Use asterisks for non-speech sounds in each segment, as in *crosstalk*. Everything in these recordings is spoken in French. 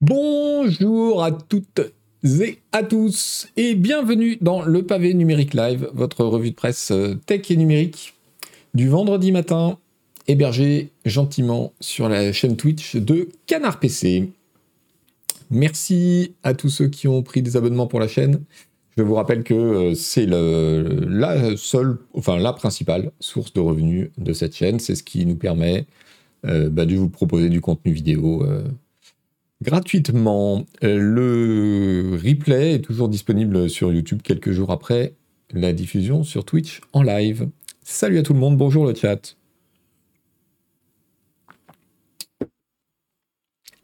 Bonjour à toutes et à tous et bienvenue dans le pavé numérique live, votre revue de presse euh, tech et numérique du vendredi matin, hébergé gentiment sur la chaîne Twitch de Canard PC. Merci à tous ceux qui ont pris des abonnements pour la chaîne. Je vous rappelle que euh, c'est la seule, enfin la principale source de revenus de cette chaîne. C'est ce qui nous permet euh, bah, de vous proposer du contenu vidéo gratuitement. Euh, le replay est toujours disponible sur YouTube quelques jours après la diffusion sur Twitch en live. Salut à tout le monde, bonjour le chat.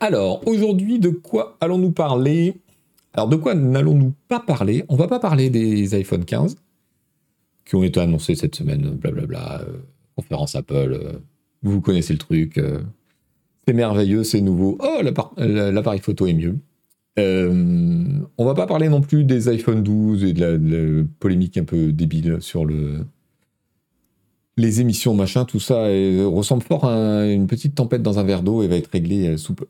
Alors, aujourd'hui, de quoi allons-nous parler? Alors, de quoi n'allons-nous pas parler? On va pas parler des iPhone 15 qui ont été annoncés cette semaine, blablabla, euh, conférence Apple, euh, vous connaissez le truc, c'est merveilleux, c'est nouveau. Oh, l'appareil photo est mieux. Euh, on va pas parler non plus des iPhone 12 et de la, polémique un peu débile sur le les émissions machin, tout ça ressemble fort à une petite tempête dans un verre d'eau et va être réglé euh, sous peu.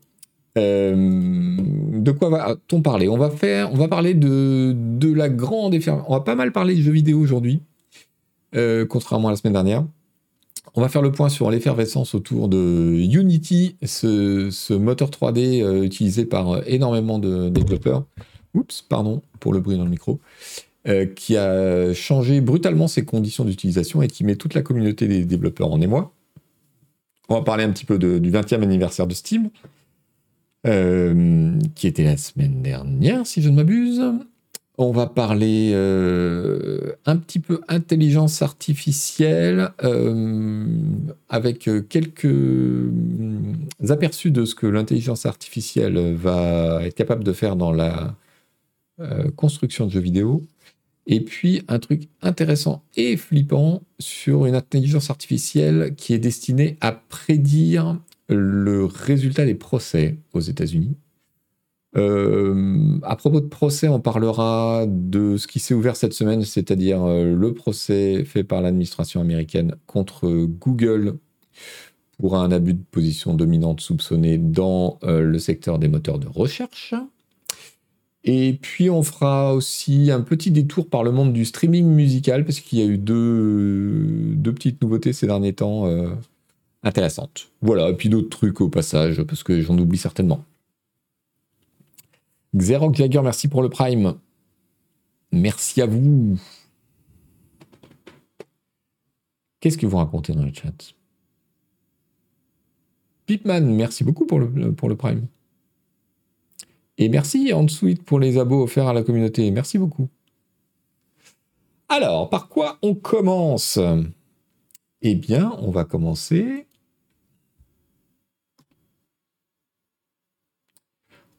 Euh, de quoi va-t-on parler? On va faire, on va parler de, la grande effervescence. On va pas mal parler de jeux vidéo aujourd'hui, contrairement à la semaine dernière. On va faire le point sur l'effervescence autour de Unity, ce, moteur 3D euh, utilisé par euh, énormément de développeurs. Oups, pardon pour le bruit dans le micro. Euh, qui a changé brutalement ses conditions d'utilisation et qui met toute la communauté des développeurs en émoi. On va parler un petit peu du 20e anniversaire de Steam, qui était la semaine dernière, si je ne m'abuse. On va parler euh, un petit peu intelligence artificielle euh, avec euh, quelques aperçus de ce que l'intelligence artificielle va être capable de faire dans la construction de jeux vidéo. Et puis un truc intéressant et flippant sur une intelligence artificielle qui est destinée à prédire le résultat des procès aux États-Unis. Euh, à propos de procès, on parlera de ce qui s'est ouvert cette semaine, c'est-à-dire euh, le procès fait par l'administration américaine contre Google pour un abus de position dominante soupçonné dans euh, le secteur des moteurs de recherche. Et puis on fera aussi un petit détour par le monde du streaming musical, parce qu'il y a eu deux, deux, petites nouveautés ces derniers temps intéressantes. Voilà, et puis d'autres trucs au passage, parce que j'en oublie certainement. Xerox Jagger, merci pour le Prime. Merci à vous. Qu'est-ce que vous racontez dans le chat? Pipman, merci beaucoup pour le, Prime. Et merci ensuite pour les abos offerts à la communauté. Merci beaucoup. Alors, par quoi on commence? Eh bien, on va commencer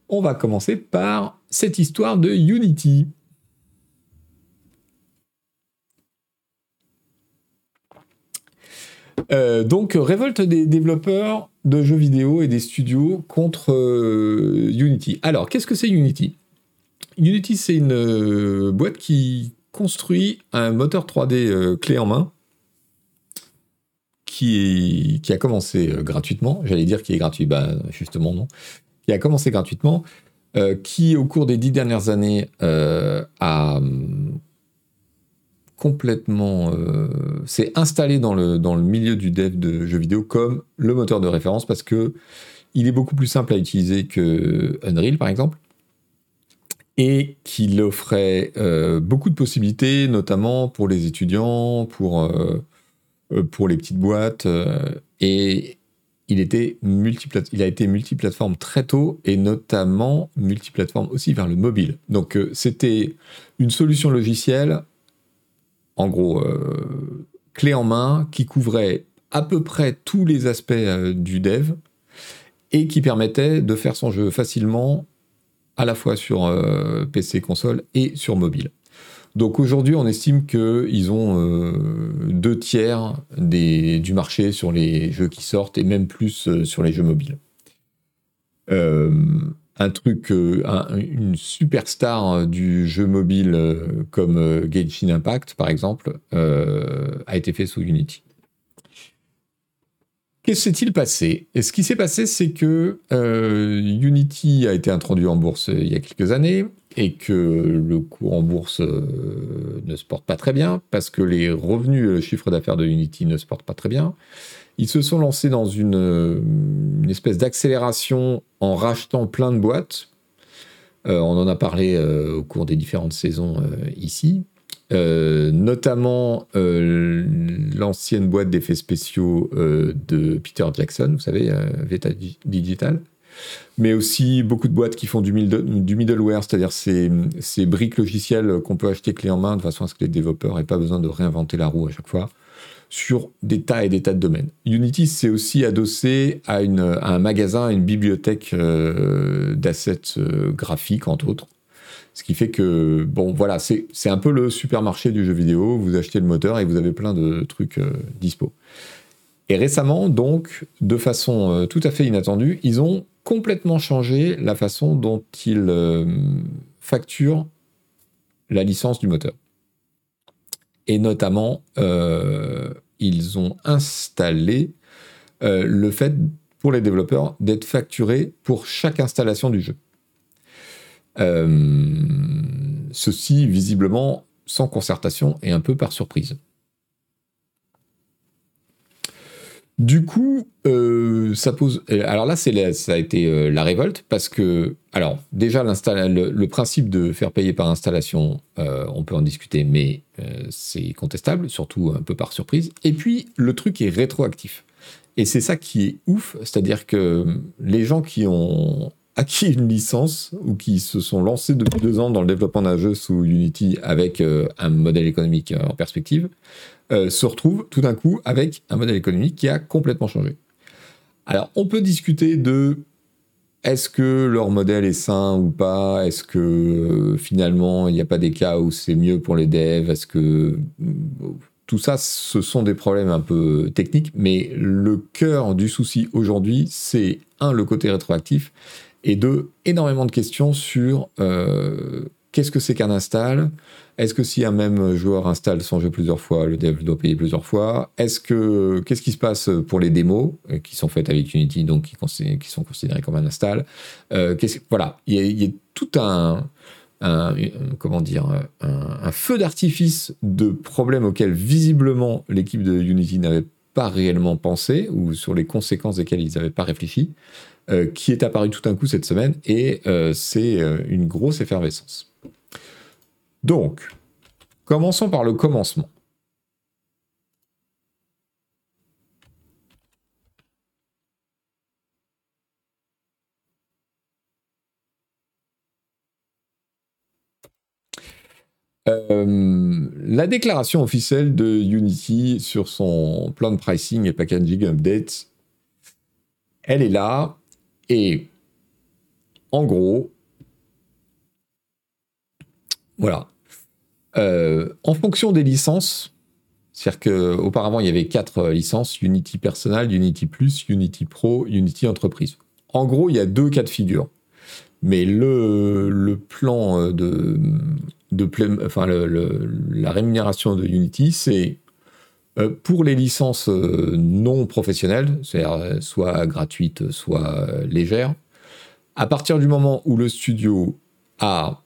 on va commencer par cette histoire de Unity. Euh, donc, révolte des développeurs de jeux vidéo et des studios contre euh, Unity. Alors, qu'est-ce que c'est Unity? Unity, c'est une euh, boîte qui construit un moteur 3D clé en main qui, a commencé gratuitement. J'allais dire qu'il est gratuit, bah justement non qui a commencé gratuitement, euh, qui au cours des dix dernières années euh, a hum, complètement euh, s'est installé dans le, dans le milieu du dev de jeux vidéo comme le moteur de référence parce que il est beaucoup plus simple à utiliser que Unreal par exemple et qu'il offrait beaucoup de possibilités notamment pour les étudiants pour pour les petites boîtes et il, a été multiplateforme très tôt et notamment multiplateforme aussi vers le mobile. Donc euh, c'était une solution logicielle, en gros, euh, clé en main, qui couvrait à peu près tous les aspects euh, du dev et qui permettait de faire son jeu facilement à la fois sur PC, console et sur mobile. Donc aujourd'hui, on estime qu'ils ont euh, deux tiers du marché sur les jeux qui sortent et même plus euh, sur les jeux mobiles. Euh, un truc, une superstar du jeu mobile comme Genshin Impact, par exemple, a été fait sous Unity. Qu'est-ce qui s'est-il passé? Et ce qui s'est passé, c'est que Unity a été introduit en bourse il y a quelques années et que le cours en bourse euh, ne se porte pas très bien parce que les revenus et le chiffre d'affaires de Unity ne se portent pas très bien. Ils se sont lancés dans une, une espèce d'accélération en rachetant plein de boîtes. Euh, on en a parlé au cours des différentes saisons ici. Euh, notamment euh, l'ancienne boîte d'effets spéciaux euh, de Peter Jackson, vous savez, Veta Digital, mais aussi beaucoup de boîtes qui font du, middleware, c'est-à-dire ces, briques logicielles qu'on peut acheter clé en main de façon à ce que les développeurs n'aient pas besoin de réinventer la roue à chaque fois sur des tas et des tas de domaines. Unity s'est aussi adossé à, un magasin, à une bibliothèque d'assets graphiques, entre autres, ce qui fait que, bon, voilà, c'est un peu le supermarché du jeu vidéo. Vous achetez le moteur et vous avez plein de trucs euh, dispo. Et récemment, donc, de façon euh, tout à fait inattendue, ils ont complètement changé la façon dont ils euh, facturent la licence du moteur. Et notamment, ils ont installé le fait pour les développeurs d'être facturés pour chaque installation du jeu. Euh, ceci, visiblement, sans concertation et un peu par surprise. Du coup, euh, ça pose. Alors là, ça a été euh, la révolte parce que, alors déjà, le, le, principe de faire payer par installation, on peut en discuter, mais c'est contestable, surtout un peu par surprise. Et puis, le truc est rétroactif. Et c'est ça qui est ouf, c'est-à-dire que les gens qui ont acquis une licence ou qui se sont lancés depuis deux ans dans le développement d'un jeu sous Unity avec euh, un modèle économique euh, en perspective, euh, se retrouvent tout d'un coup avec un modèle économique qui a complètement changé. Alors, on peut discuter de est-ce que leur modèle est sain ou pas? Est-ce que finalement il n'y a pas des cas où c'est mieux pour les devs? Est-ce que tout ça, ce sont des problèmes un peu techniques, mais le cœur du souci aujourd'hui, c'est un le côté rétroactif et deux, énormément de questions sur euh, qu'est-ce que c'est qu'un install? Est-ce que si un même joueur installe son jeu plusieurs fois, le dev doit payer plusieurs fois? Est-ce que qu'est-ce qui se passe pour les démos euh, qui sont faites avec Unity, donc qui, sont considérées comme un install? Euh, Voilà, il y, a, tout un, comment dire, un, feu d'artifice de problèmes auxquels visiblement l'équipe de Unity n'avait pas réellement pensé ou sur les conséquences desquelles ils n'avaient pas réfléchi. Euh, qui est apparu tout d'un coup cette semaine, et euh, c'est euh, une grosse effervescence. Donc, commençons par le commencement. la déclaration officielle de Unity sur son plan de pricing et packaging update, elle est là. Et en gros, voilà. Euh, en fonction des licences, c'est-à-dire qu'auparavant, il y avait quatre licences, Unity Personal, Unity Plus, Unity Pro, Unity Entreprise. En gros, il y a deux cas de figure. Mais le, plan de, de la rémunération de Unity, c'est euh, pour les licences euh, non professionnelles, c'est-à-dire euh, soit gratuites, soit légères, à partir du moment où le studio a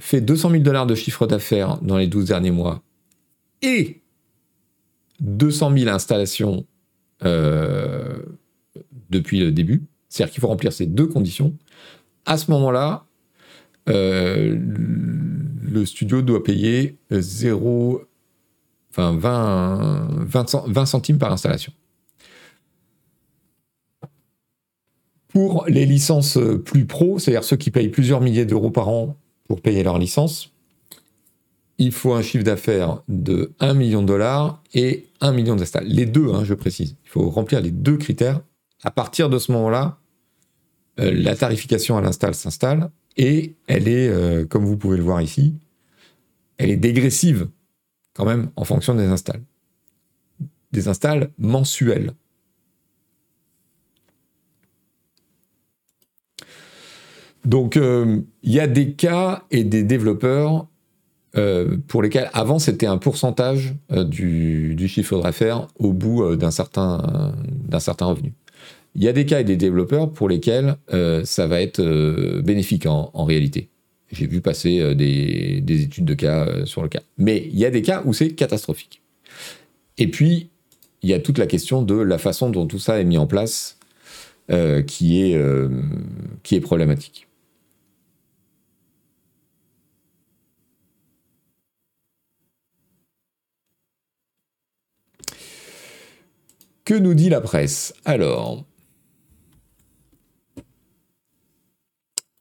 fait 200 000 dollars de chiffre d'affaires dans les 12 derniers mois et 200 000 installations depuis le début, c'est-à-dire qu'il faut remplir ces deux conditions, à ce moment-là, le studio doit payer 0, enfin 20, 20, centimes par installation. Pour les licences plus pro, c'est-à-dire ceux qui payent plusieurs milliers d'euros par an pour payer leur licence, il faut un chiffre d'affaires de 1 million de dollars et 1 million d'installs. Les deux, hein, je précise. Il faut remplir les deux critères. À partir de ce moment-là, euh, la tarification à l'install s'installe et elle est, euh, comme vous pouvez le voir ici, elle est dégressive quand même en fonction des installs. Des installs mensuels. Donc euh, il y a des cas et des développeurs pour lesquels avant c'était un pourcentage du, du, chiffre d'affaires au bout d'un certain, d'un certain revenu. Il y a des cas et des développeurs pour lesquels ça va être bénéfique en, réalité. J'ai vu passer des, des, études de cas sur le cas. Mais il y a des cas où c'est catastrophique. Et puis, il y a toute la question de la façon dont tout ça est mis en place euh, qui, est, euh, qui est problématique. Que nous dit la presse? Alors,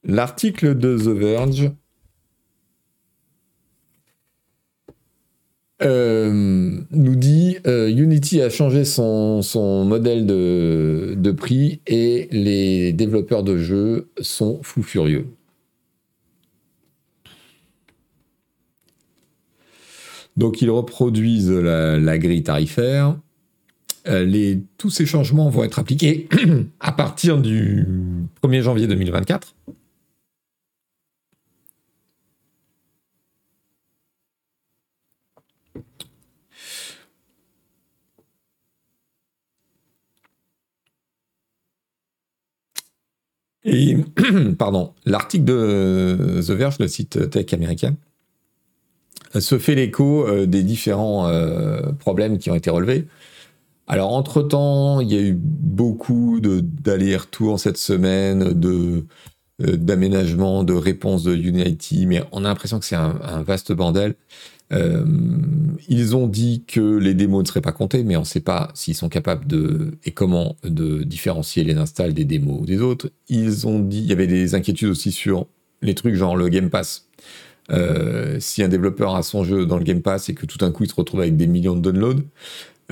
l'article de The Verge Euh, nous dit euh, Unity a changé son, modèle de, prix et les développeurs de jeux sont fous furieux. Donc ils reproduisent la, grille tarifaire. Euh, tous ces changements vont être appliqués *clears throat* à partir du 1er janvier 2024. Et, *clears throat* pardon, l'article de The Verge, le site tech américain, se fait l'écho euh, des différents euh, problèmes qui ont été relevés. Alors, entre-temps, il y a eu beaucoup d'allers-retours cette semaine, de euh, d'aménagement, de réponses de Unity, mais on a l'impression que c'est un, vaste bordel. Euh, ils ont dit que les démos ne seraient pas comptées, mais on ne sait pas s'ils sont capables de et comment de différencier les installs des démos des autres. Ils ont dit, il y avait des inquiétudes aussi sur les trucs genre le Game Pass. Euh, si un développeur a son jeu dans le Game Pass et que tout d'un coup il se retrouve avec des millions de downloads,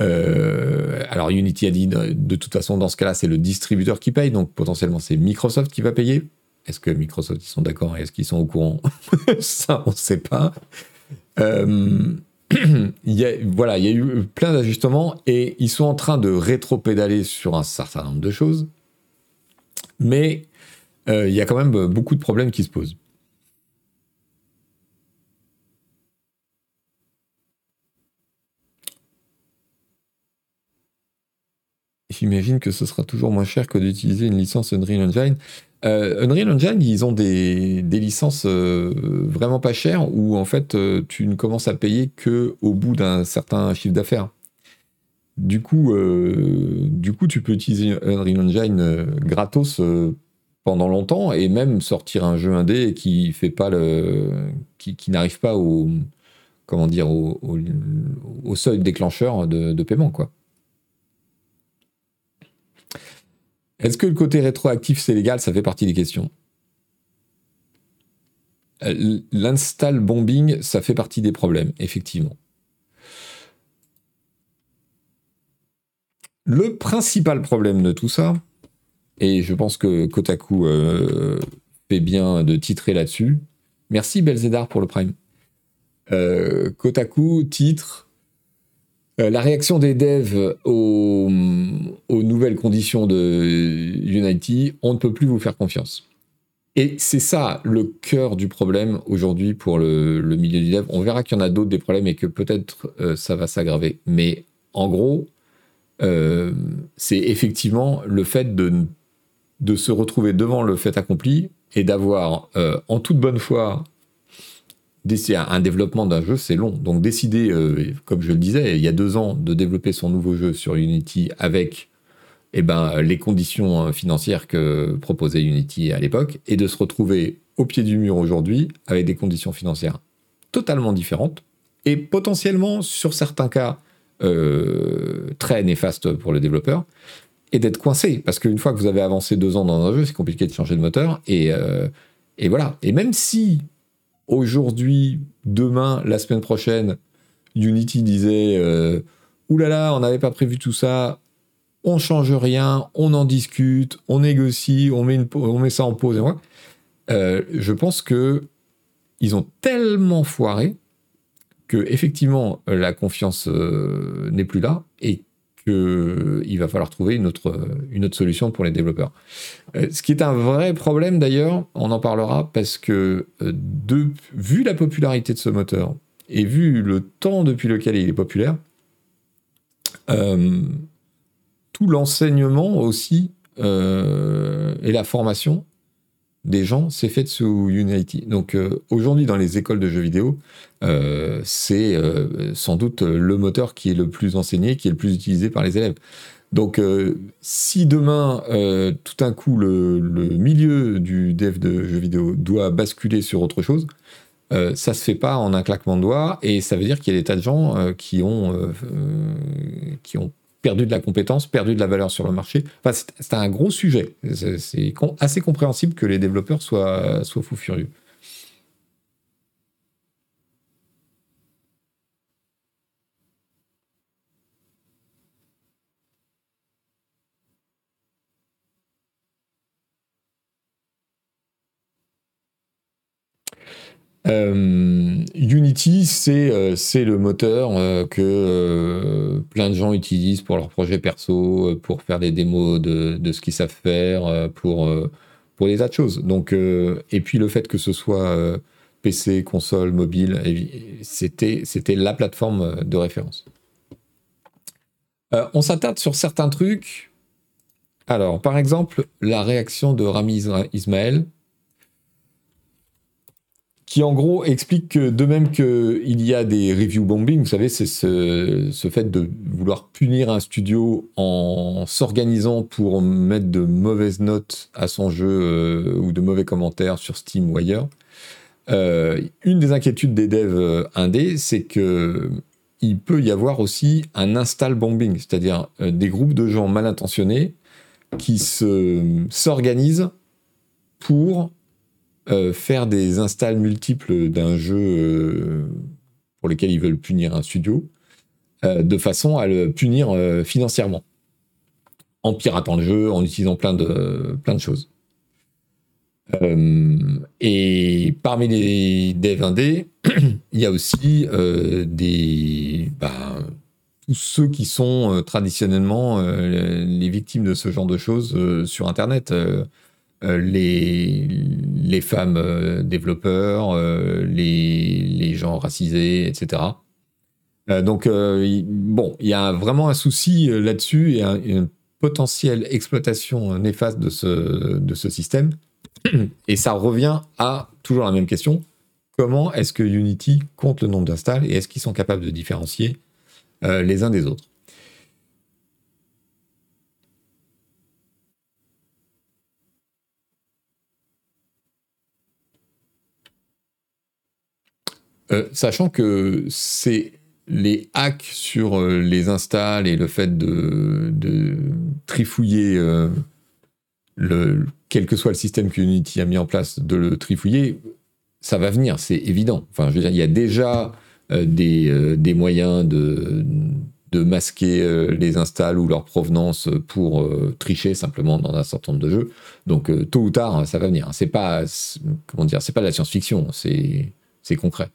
euh, alors Unity a dit de toute façon dans ce cas-là c'est le distributeur qui paye, donc potentiellement c'est Microsoft qui va payer. Est-ce que Microsoft ils sont d'accord et est-ce qu'ils sont au courant *laughs* Ça on ne sait pas. Euh, *clears throat* il y a, voilà, il y a eu plein d'ajustements et ils sont en train de rétro-pédaler sur un certain nombre de choses, mais euh, il y a quand même beaucoup de problèmes qui se posent. J'imagine que ce sera toujours moins cher que d'utiliser une licence Unreal Engine. Euh, Unreal Engine, ils ont des, licences euh, vraiment pas chères où en fait euh, tu ne commences à payer que au bout d'un certain chiffre d'affaires. Du coup, du coup, tu peux utiliser Unreal Engine gratos pendant longtemps et même sortir un jeu indé qui fait pas le, qui, n'arrive pas au, comment dire, au, seuil déclencheur de, de paiement quoi. Est-ce que le côté rétroactif, c'est légal? Ça fait partie des questions. Euh, l'install bombing, ça fait partie des problèmes, effectivement. Le principal problème de tout ça, et je pense que Kotaku euh, fait bien de titrer là-dessus. Merci Belzedar pour le prime. Euh, Kotaku titre la réaction des devs aux, nouvelles conditions de Unity, on ne peut plus vous faire confiance. Et c'est ça le cœur du problème aujourd'hui pour le, milieu du dev. On verra qu'il y en a d'autres des problèmes et que peut-être euh, ça va s'aggraver. Mais en gros, euh, c'est effectivement le fait de se retrouver devant le fait accompli et d'avoir en toute bonne foi un développement d'un jeu, c'est long. Donc décider, euh, comme je le disais, il y a deux ans, de développer son nouveau jeu sur Unity avec eh ben, les conditions euh, financières que proposait Unity à l'époque, et de se retrouver au pied du mur aujourd'hui avec des conditions financières totalement différentes, et potentiellement, sur certains cas, euh, très néfastes pour le développeur, et d'être coincé. Parce qu'une fois que vous avez avancé deux ans dans un jeu, c'est compliqué de changer de moteur, et, et voilà. Et même si aujourd'hui, demain, la semaine prochaine, Unity disait euh, oulala, on n'avait pas prévu tout ça, on change rien, on en discute, on négocie, on met, ça en pause. Et euh, je pense que ils ont tellement foiré que effectivement la confiance euh, n'est plus là qu'il va falloir trouver une autre, une autre solution pour les développeurs. Euh, ce qui est un vrai problème d'ailleurs, on en parlera parce que euh, de, vu la popularité de ce moteur et vu le temps depuis lequel il est populaire, euh, tout l'enseignement aussi et la formation des gens s'est faite sous Unity. Donc aujourd'hui dans les écoles de jeux vidéo, c'est sans doute le moteur qui est le plus enseigné, qui est le plus utilisé par les élèves. Donc, euh, si demain, euh, tout d'un coup, le, milieu du dev de jeux vidéo doit basculer sur autre chose, euh, ça se fait pas en un claquement de doigts, et ça veut dire qu'il y a des tas de gens qui, ont, qui ont perdu de la compétence, perdu de la valeur sur le marché. Enfin, c'est un gros sujet. C'est assez compréhensible que les développeurs soient, soient fous furieux. Euh, Unity, c'est euh, le moteur euh, que plein de gens utilisent pour leurs projets perso, pour faire des démos de, de ce qu'ils savent faire, pour, pour des tas de choses. Donc, et puis le fait que ce soit PC, console, mobile, c'était la plateforme de référence. on s'attarde sur certains trucs. Alors, par exemple, la réaction de Rami Ismaël, qui en gros explique que de même qu'il y a des review bombing, vous savez, c'est ce, fait de vouloir punir un studio en s'organisant pour mettre de mauvaises notes à son jeu euh, ou de mauvais commentaires sur Steam ou ailleurs. Euh, une des inquiétudes des devs euh, indés, c'est que il peut y avoir aussi un install bombing, c'est-à-dire des groupes de gens mal intentionnés qui s'organisent pour euh, faire des installs multiples d'un jeu euh, pour lequel ils veulent punir un studio, euh, de façon à le punir financièrement, en piratant le jeu, en utilisant plein de, plein de choses. et parmi les devs indés, *clears throat* il y a aussi des, bah, tous ceux qui sont traditionnellement les victimes de ce genre de choses sur Internet. Euh, les, femmes euh, développeurs, euh, les, les, gens racisés, etc. donc, bon, il y a vraiment un souci là-dessus et une potentielle exploitation néfaste de ce, de ce système. Et ça revient à toujours la même question. Comment est-ce que Unity compte le nombre d'installs et est-ce qu'ils sont capables de différencier les uns des autres? Euh, sachant que c'est les hacks sur euh, les installs et le fait de, trifouiller euh, quel que soit le système que Unity a mis en place, de le trifouiller, ça va venir, c'est évident. Enfin, je veux dire, il y a déjà des, des, moyens de, de masquer les installs ou leur provenance pour tricher simplement dans un certain nombre de jeux. Donc, tôt ou tard, ça va venir. C'est pas, comment dire, c'est pas de la science-fiction, c'est concret.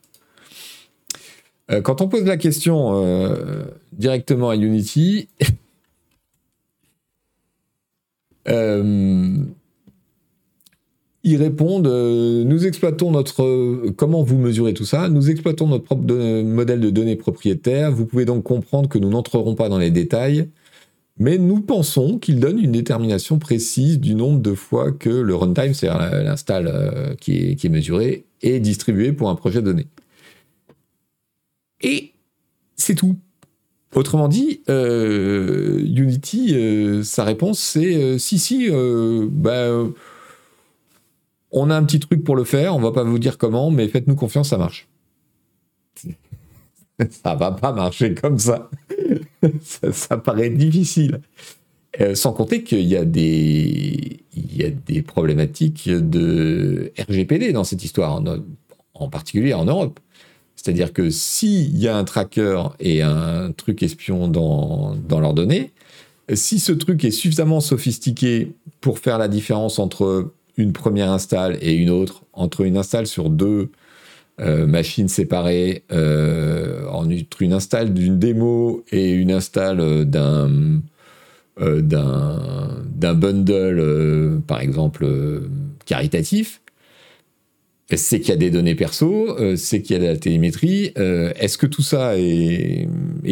Euh, quand on pose la question euh, directement à Unity, *laughs* euh, ils répondent nous exploitons notre comment vous mesurez tout ça? Nous exploitons notre propre modèle de données propriétaire. Vous pouvez donc comprendre que nous n'entrerons pas dans les détails mais nous pensons qu'il donne une détermination précise du nombre de fois que le runtime c'est-à-dire l'install qui, est, qui est mesuré est distribué pour un projet donné et c'est tout. Autrement dit, euh, Unity, euh, sa réponse, c'est euh, si, si, bah, on a un petit truc pour le faire, on va pas vous dire comment, mais faites-nous confiance, ça marche. *laughs* ça va pas marcher comme ça. *laughs* ça, paraît difficile. sans compter qu'il y, a des, y a des problématiques de RGPD dans cette histoire, en particulier en Europe. C'est-à-dire que s'il y a un tracker et un truc espion dans, dans leurs données, si ce truc est suffisamment sophistiqué pour faire la différence entre une première install et une autre, entre une install sur deux machines séparées entre une install d'une démo et une install d'un d'un bundle, par exemple, caritatif, c'est qu'il y a des données perso, euh, c'est qu'il y a de la télémétrie. Euh, est-ce que tout ça est,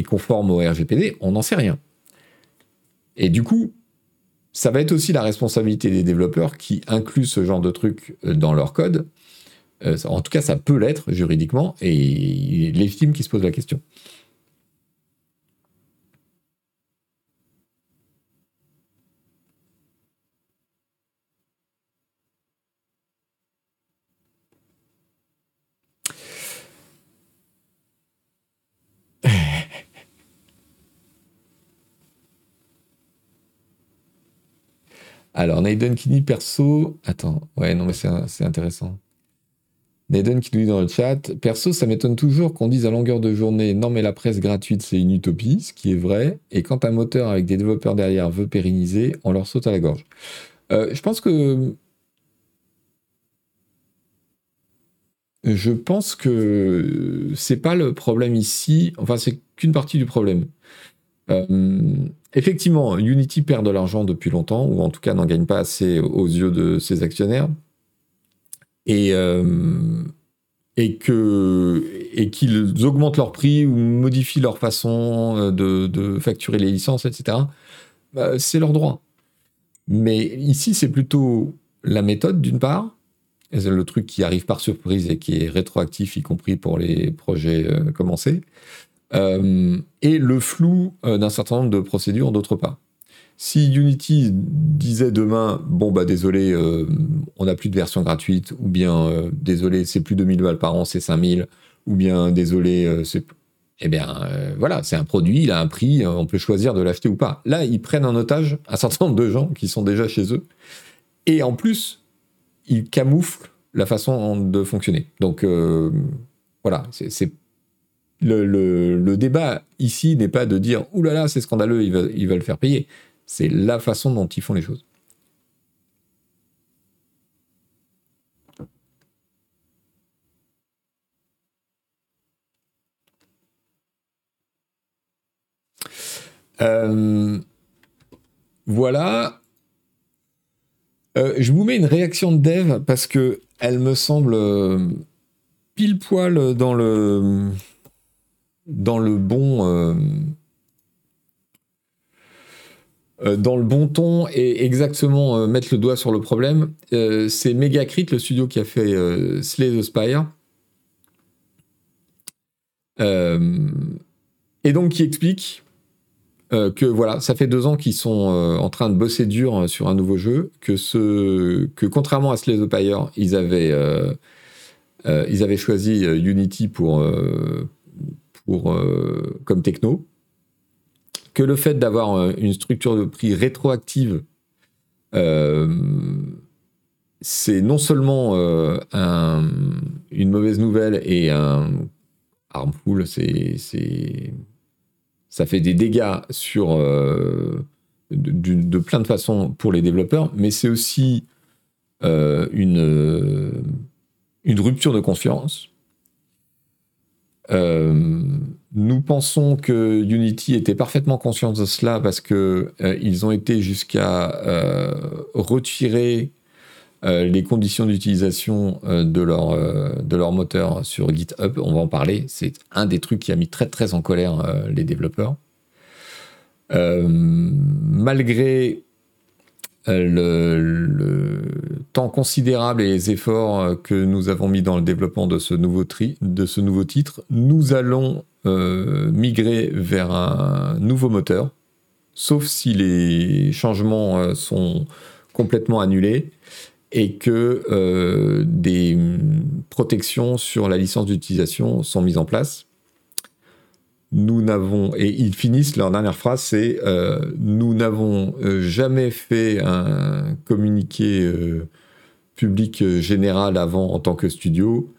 conforme au RGPD On n'en sait rien. Et du coup, ça va être aussi la responsabilité des développeurs qui incluent ce genre de trucs euh, dans leur code. en tout cas, ça peut l'être juridiquement, et il est légitime qu'ils se posent la question. Alors, Naiden qui dit perso. Attends, ouais, non, mais c'est intéressant. Naiden qui nous dit dans le chat Perso, ça m'étonne toujours qu'on dise à longueur de journée non, mais la presse gratuite, c'est une utopie, ce qui est vrai. Et quand un moteur avec des développeurs derrière veut pérenniser, on leur saute à la gorge. Euh, je pense que. Je pense que c'est pas le problème ici. Enfin, c'est qu'une partie du problème. Euh, effectivement, Unity perd de l'argent depuis longtemps, ou en tout cas n'en gagne pas assez aux yeux de ses actionnaires. Et, euh, que et qu'ils augmentent leur prix ou modifient leur façon euh, de, facturer les licences, etc. Bah, c'est leur droit. Mais ici, c'est plutôt la méthode d'une part, le truc qui arrive par surprise et qui est rétroactif, y compris pour les projets commencés. Euh, et le flou euh, d'un certain nombre de procédures d'autre part. Si Unity disait demain, bon bah désolé, euh, on n'a plus de version gratuite, ou bien désolé, c'est plus 2000 balles par an, c'est 5000, ou bien désolé, c'est... Eh bien voilà, c'est un produit, il a un prix, on peut choisir de l'acheter ou pas. Là, ils prennent en otage un certain nombre de gens qui sont déjà chez eux, et en plus, ils camouflent la façon de fonctionner. Donc voilà, c'est le, débat ici n'est pas de dire Ouh là là, c'est scandaleux, ils veulent, le faire payer. C'est la façon dont ils font les choses. Euh, voilà. Euh, je vous mets une réaction de dev parce que elle me semble euh, pile poil dans le dans le bon euh, euh, dans le bon ton et exactement euh, mettre le doigt sur le problème. c'est Megacrit, le studio qui a fait Slay the Spire. et donc qui explique que voilà, ça fait deux ans qu'ils sont en train de bosser dur sur un nouveau jeu, que, ce, que contrairement à Slay the Spire, ils avaient, ils avaient choisi Unity pour, pour, euh, comme techno, que le fait d'avoir euh, une structure de prix rétroactive, euh, c'est non seulement une mauvaise nouvelle et un harmful, c'est, ça fait des dégâts sur de, plein de façons pour les développeurs, mais c'est aussi une, rupture de confiance nous pensons que Unity était parfaitement conscient de cela parce que euh, ils ont été jusqu'à euh, retirer les conditions d'utilisation de leur de leur moteur sur GitHub. On va en parler. C'est un des trucs qui a mis très très en colère les développeurs. malgré le, temps considérable et les efforts que nous avons mis dans le développement de ce nouveau, tri, de ce nouveau titre, nous allons euh, migrer vers un nouveau moteur, sauf si les changements euh, sont complètement annulés et que euh, des protections sur la licence d'utilisation sont mises en place nous n'avons, et ils finissent leur dernière phrase, c'est euh, nous n'avons euh, jamais fait un communiqué euh, public général avant en tant que studio.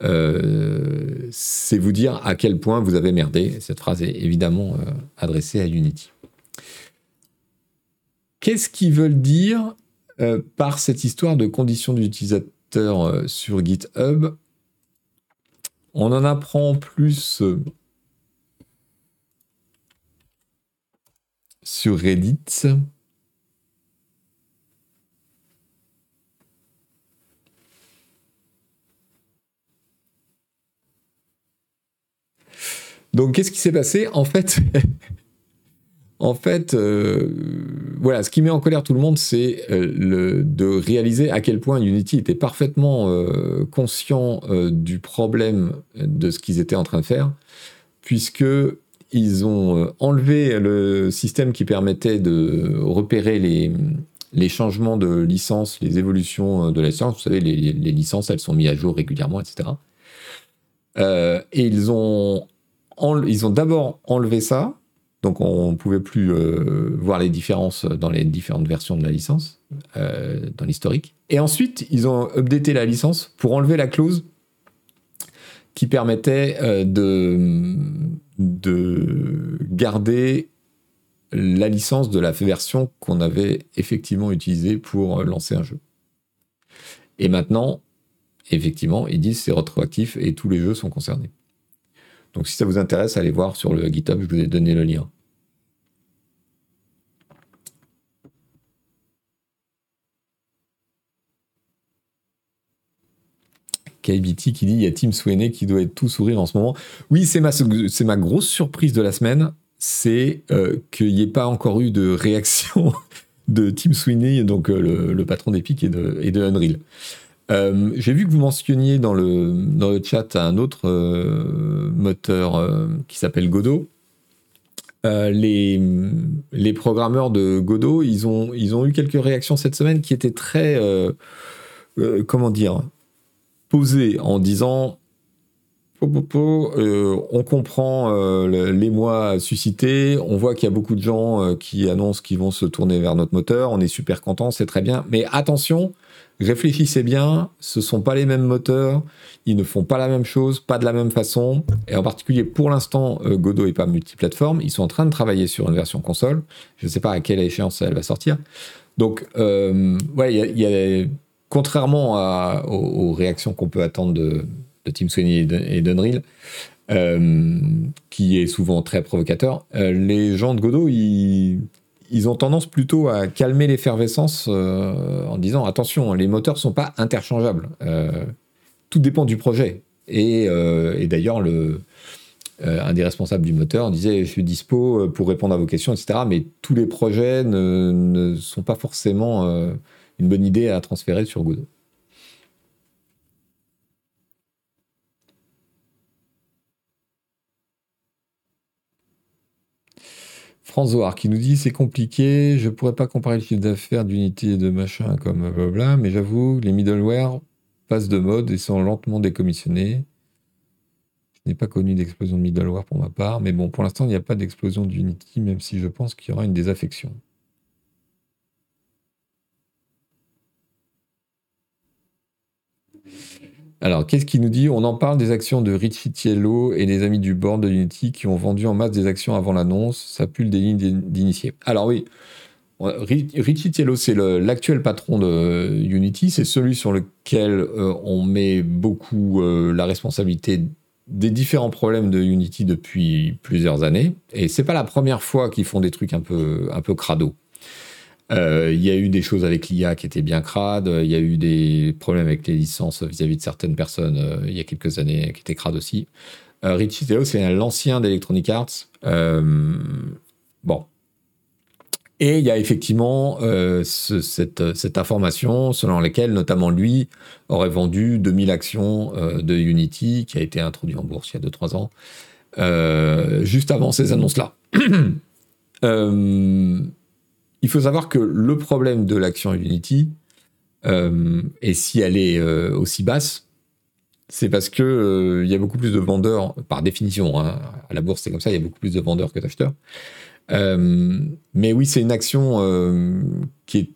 c'est vous dire à quel point vous avez merdé. Cette phrase est évidemment adressée à Unity. Qu'est-ce qu'ils veulent dire par cette histoire de conditions d'utilisateur sur GitHub? On en apprend plus sur Reddit. Donc, qu'est-ce qui s'est passé? En fait, *laughs* en fait, euh, voilà, ce qui met en colère tout le monde, c'est euh, de réaliser à quel point Unity était parfaitement euh, conscient du problème de ce qu'ils étaient en train de faire, puisque ils ont enlevé le système qui permettait de repérer les, changements de licence, les évolutions de la licence. Vous savez, les, licences, elles sont mises à jour régulièrement, etc. et ils ont ont d'abord enlevé ça, donc on ne pouvait plus euh, voir les différences dans les différentes versions de la licence, euh, dans l'historique. Et ensuite, ils ont updaté la licence pour enlever la clause qui permettait euh, de, de garder la licence de la version qu'on avait effectivement utilisée pour lancer un jeu. Et maintenant, effectivement, ils disent c'est rétroactif et tous les jeux sont concernés. Donc si ça vous intéresse, allez voir sur le GitHub, je vous ai donné le lien. KBT qui dit il y a Tim Sweeney qui doit être tout sourire en ce moment. Oui, c'est ma, grosse surprise de la semaine, c'est euh, qu'il n'y ait pas encore eu de réaction *laughs* de Tim Sweeney, donc euh, le, patron d'Epic et de, et de Unreal. Euh, j'ai vu que vous mentionniez dans le, chat un autre moteur qui s'appelle Godot. les, les programmeurs de Godot, ils ont, ils ont eu quelques réactions cette semaine qui étaient très, comment dire, en disant on comprend l'émoi suscité, on voit qu'il y a beaucoup de gens qui annoncent qu'ils vont se tourner vers notre moteur, on est super content, c'est très bien, mais attention, réfléchissez bien, ce ne sont pas les mêmes moteurs, ils ne font pas la même chose, pas de la même façon, et en particulier pour l'instant, euh, Godot n'est pas multiplateforme, ils sont en train de travailler sur une version console, je ne sais pas à quelle échéance elle va sortir. Donc, euh, ouais, il y, a, contrairement aux, réactions qu'on peut attendre de, de Tim Sweeney et d'Unreal, euh, qui est souvent très provocateur, les gens de Godot, ils ont tendance plutôt à calmer l'effervescence euh, en disant attention, les moteurs sont pas interchangeables. Euh, tout dépend du projet. Et, euh, d'ailleurs, le, un des responsables du moteur disait je suis dispo pour répondre à vos questions, etc. Mais tous les projets ne, ne sont pas forcément une bonne idée à transférer sur Godot. François qui nous dit c'est compliqué, je pourrais pas comparer le chiffre d'affaires d'unité et de machin comme blablabla, mais j'avoue, les middleware passent de mode et sont lentement décommissionnés. Je n'ai pas connu d'explosion de middleware pour ma part, mais bon, pour l'instant, il n'y a pas d'explosion d'Unity, même si je pense qu'il y aura une désaffection. Alors, qu'est-ce qu'il nous dit? On en parle des actions de Richie Tiello et des amis du board de Unity qui ont vendu en masse des actions avant l'annonce. Ça pue des lignes d'initiés. Alors oui, Richie Tiello, c'est l'actuel patron de Unity. C'est celui sur lequel euh, on met beaucoup euh, la responsabilité des différents problèmes de Unity depuis plusieurs années. Et c'est pas la première fois qu'ils font des trucs un un peu crado. Euh, il y a eu des choses avec l'IA qui étaient bien crades. Il y a eu des problèmes avec les licences vis-à-vis de certaines personnes euh, il y a quelques années qui étaient crades aussi. Euh, Richie Teo, c'est l'ancien d'Electronic Arts. bon. Et il y a effectivement cette, information selon laquelle, notamment lui, aurait vendu 2000 actions de Unity, qui a été introduit en bourse il y a 2-3 ans, juste avant ces annonces-là. *clears throat* Il faut savoir que le problème de l'action Unity, euh, et si elle est euh, aussi basse, c'est parce que euh, il y a beaucoup plus de vendeurs, par définition, hein, à la bourse c'est comme ça, il y a beaucoup plus de vendeurs que d'acheteurs. mais oui, c'est une action qui est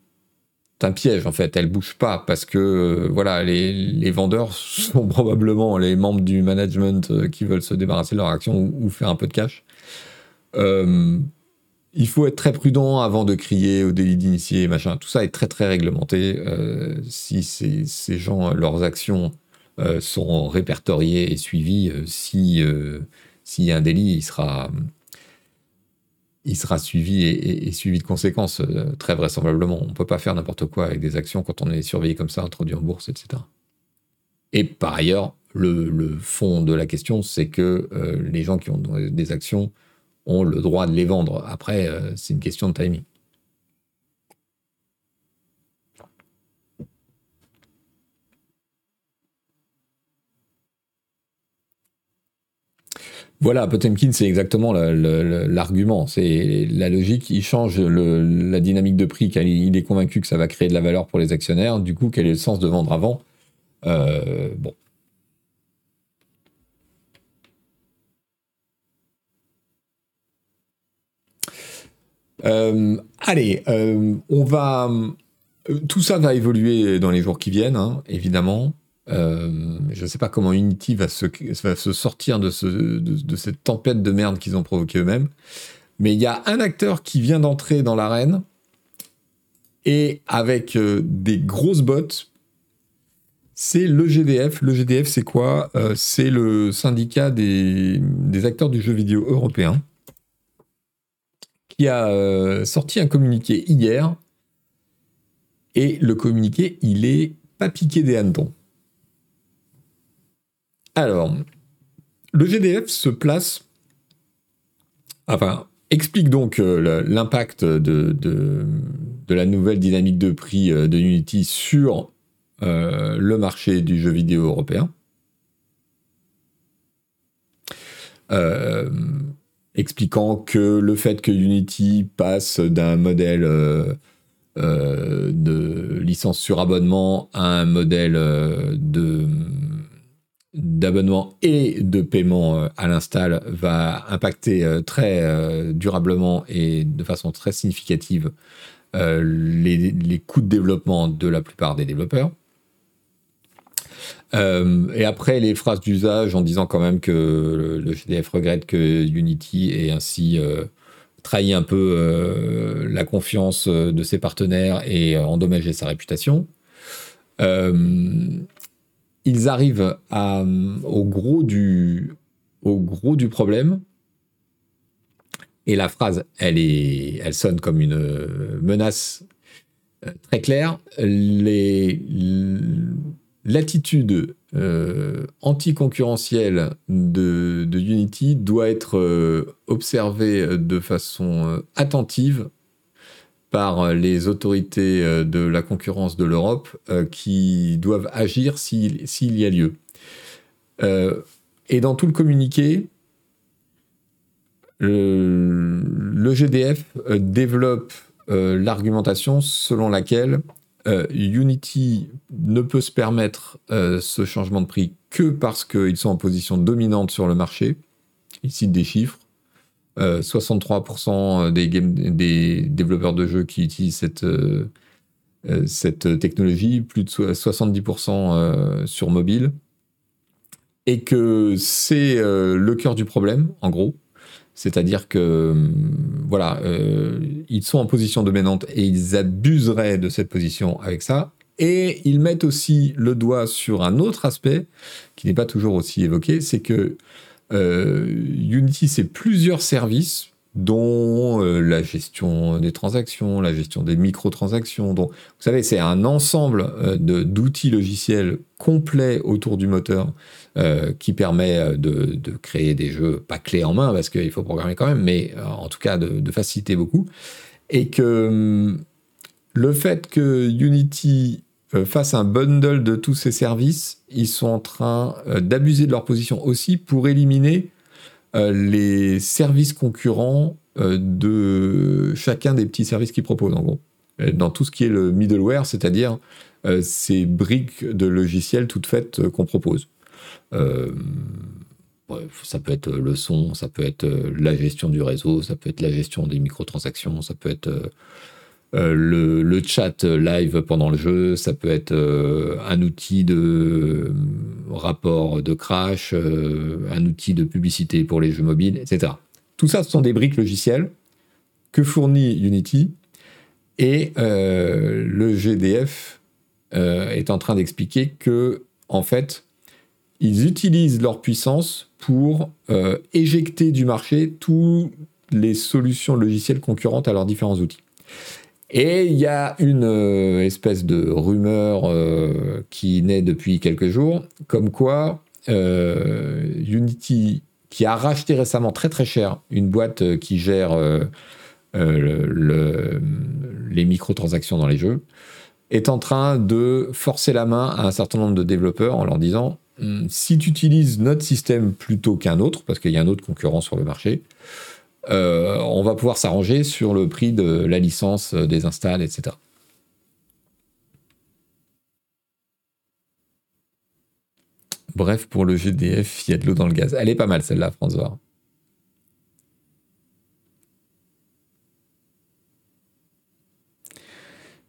un piège en fait, elle bouge pas parce que voilà, les, vendeurs sont *laughs* probablement les membres du management qui veulent se débarrasser de leur action ou faire un peu de cash. Il faut être très prudent avant de crier au délit d'initié. Tout ça est très très réglementé. Euh, si ces, gens, leurs actions sont répertoriés et suivis. si s'il y a un délit, il sera, il sera suivi et, suivi de conséquences, très vraisemblablement. On ne peut pas faire n'importe quoi avec des actions quand on est surveillé comme ça, introduit en bourse, etc. Et par ailleurs, le, fond de la question, c'est que les gens qui ont des actions ont le droit de les vendre. Après, c'est une question de timing. Voilà, Potemkin, c'est exactement l'argument. C'est la logique. Il change la dynamique de prix. Il est convaincu que ça va créer de la valeur pour les actionnaires. Du coup, quel est le sens de vendre avant? Euh, Bon. Allez, euh, on va. Tout ça va évoluer dans les jours qui viennent, hein, évidemment. Euh, je ne sais pas comment Unity va se, sortir de, ce, de, cette tempête de merde qu'ils ont provoquée eux-mêmes. Mais il y a un acteur qui vient d'entrer dans l'arène et avec euh, des grosses bottes. C'est le GDF. Le GDF, c'est quoi? Euh, C'est le syndicat des, acteurs du jeu vidéo européen qui a sorti un communiqué hier. Et le communiqué, il est pas piqué des hannetons. Alors, le GDF se place, enfin, explique donc euh, l'impact de, la nouvelle dynamique de prix euh, de Unity sur euh, le marché du jeu vidéo européen. Expliquant que le fait que Unity passe d'un modèle de licence sur abonnement à un modèle de d'abonnement et de paiement euh, à l'install va impacter euh, très euh, durablement et de façon très significative les, coûts de développement de la plupart des développeurs. Et après les phrases d'usage en disant quand même que le GDF regrette que Unity ait ainsi trahi un peu la confiance de ses partenaires et endommagé sa réputation ils arrivent au, gros du, problème. Et la phrase, elle, sonne comme une menace euh, très claire. L'attitude euh, anticoncurrentielle de, Unity doit être euh, observée de façon attentive par euh, les autorités euh, de la concurrence de l'Europe euh, qui doivent agir s'il y a lieu. et dans tout le communiqué, le, GDF développe l'argumentation selon laquelle Unity ne peut se permettre ce changement de prix que parce qu'ils sont en position dominante sur le marché. Il cite des chiffres. 63% euh, des, développeurs de jeux qui utilisent euh, euh, cette technologie, plus de 70% sur mobile, et que c'est le cœur du problème, en gros. C'est-à-dire que, voilà, ils sont en position dominante et ils abuseraient de cette position avec ça. Et ils mettent aussi le doigt sur un autre aspect qui n'est pas toujours aussi évoqué, c'est que euh, Unity, c'est plusieurs services dont euh, la gestion des transactions, la gestion des microtransactions. Donc, vous savez, c'est un ensemble euh, d'outils logiciels complets autour du moteur qui permet de, créer des jeux, pas clés en main, parce qu'il faut programmer quand même, mais en tout cas de, faciliter beaucoup. Et que hum, le fait que Unity euh, à un bundle de tous ces services, ils sont en train euh, d'abuser de leur position aussi pour éliminer euh, les services concurrents de chacun des petits services qu'ils proposent, en gros. Dans tout ce qui est le middleware, c'est-à-dire ces briques de logiciels toutes faites qu'on propose. Ça peut être le son, ça peut être la gestion du réseau, ça peut être la gestion des microtransactions, ça peut être euh, le, chat live pendant le jeu, ça peut être euh, un outil de euh, rapport de crash, un outil de publicité pour les jeux mobiles, etc. Tout ça, ce sont des briques logicielles que fournit Unity et le GDF est en train d'expliquer que, en fait, ils utilisent leur puissance pour euh, éjecter du marché toutes les solutions logicielles concurrentes à leurs différents outils. Et il y a une euh, espèce de rumeur euh, qui naît depuis quelques jours, comme quoi Unity, qui a racheté récemment très très cher une boîte qui gère les microtransactions dans les jeux, est en train de forcer la main à un certain nombre de développeurs en leur disant hum, si tu utilises notre système plutôt qu'un autre, parce qu'il y a un autre concurrent sur le marché, euh, on va pouvoir s'arranger sur le prix de la licence, euh, des installs, etc. Bref, pour le GDF, il y a de l'eau dans le gaz. Elle est pas mal celle-là, François.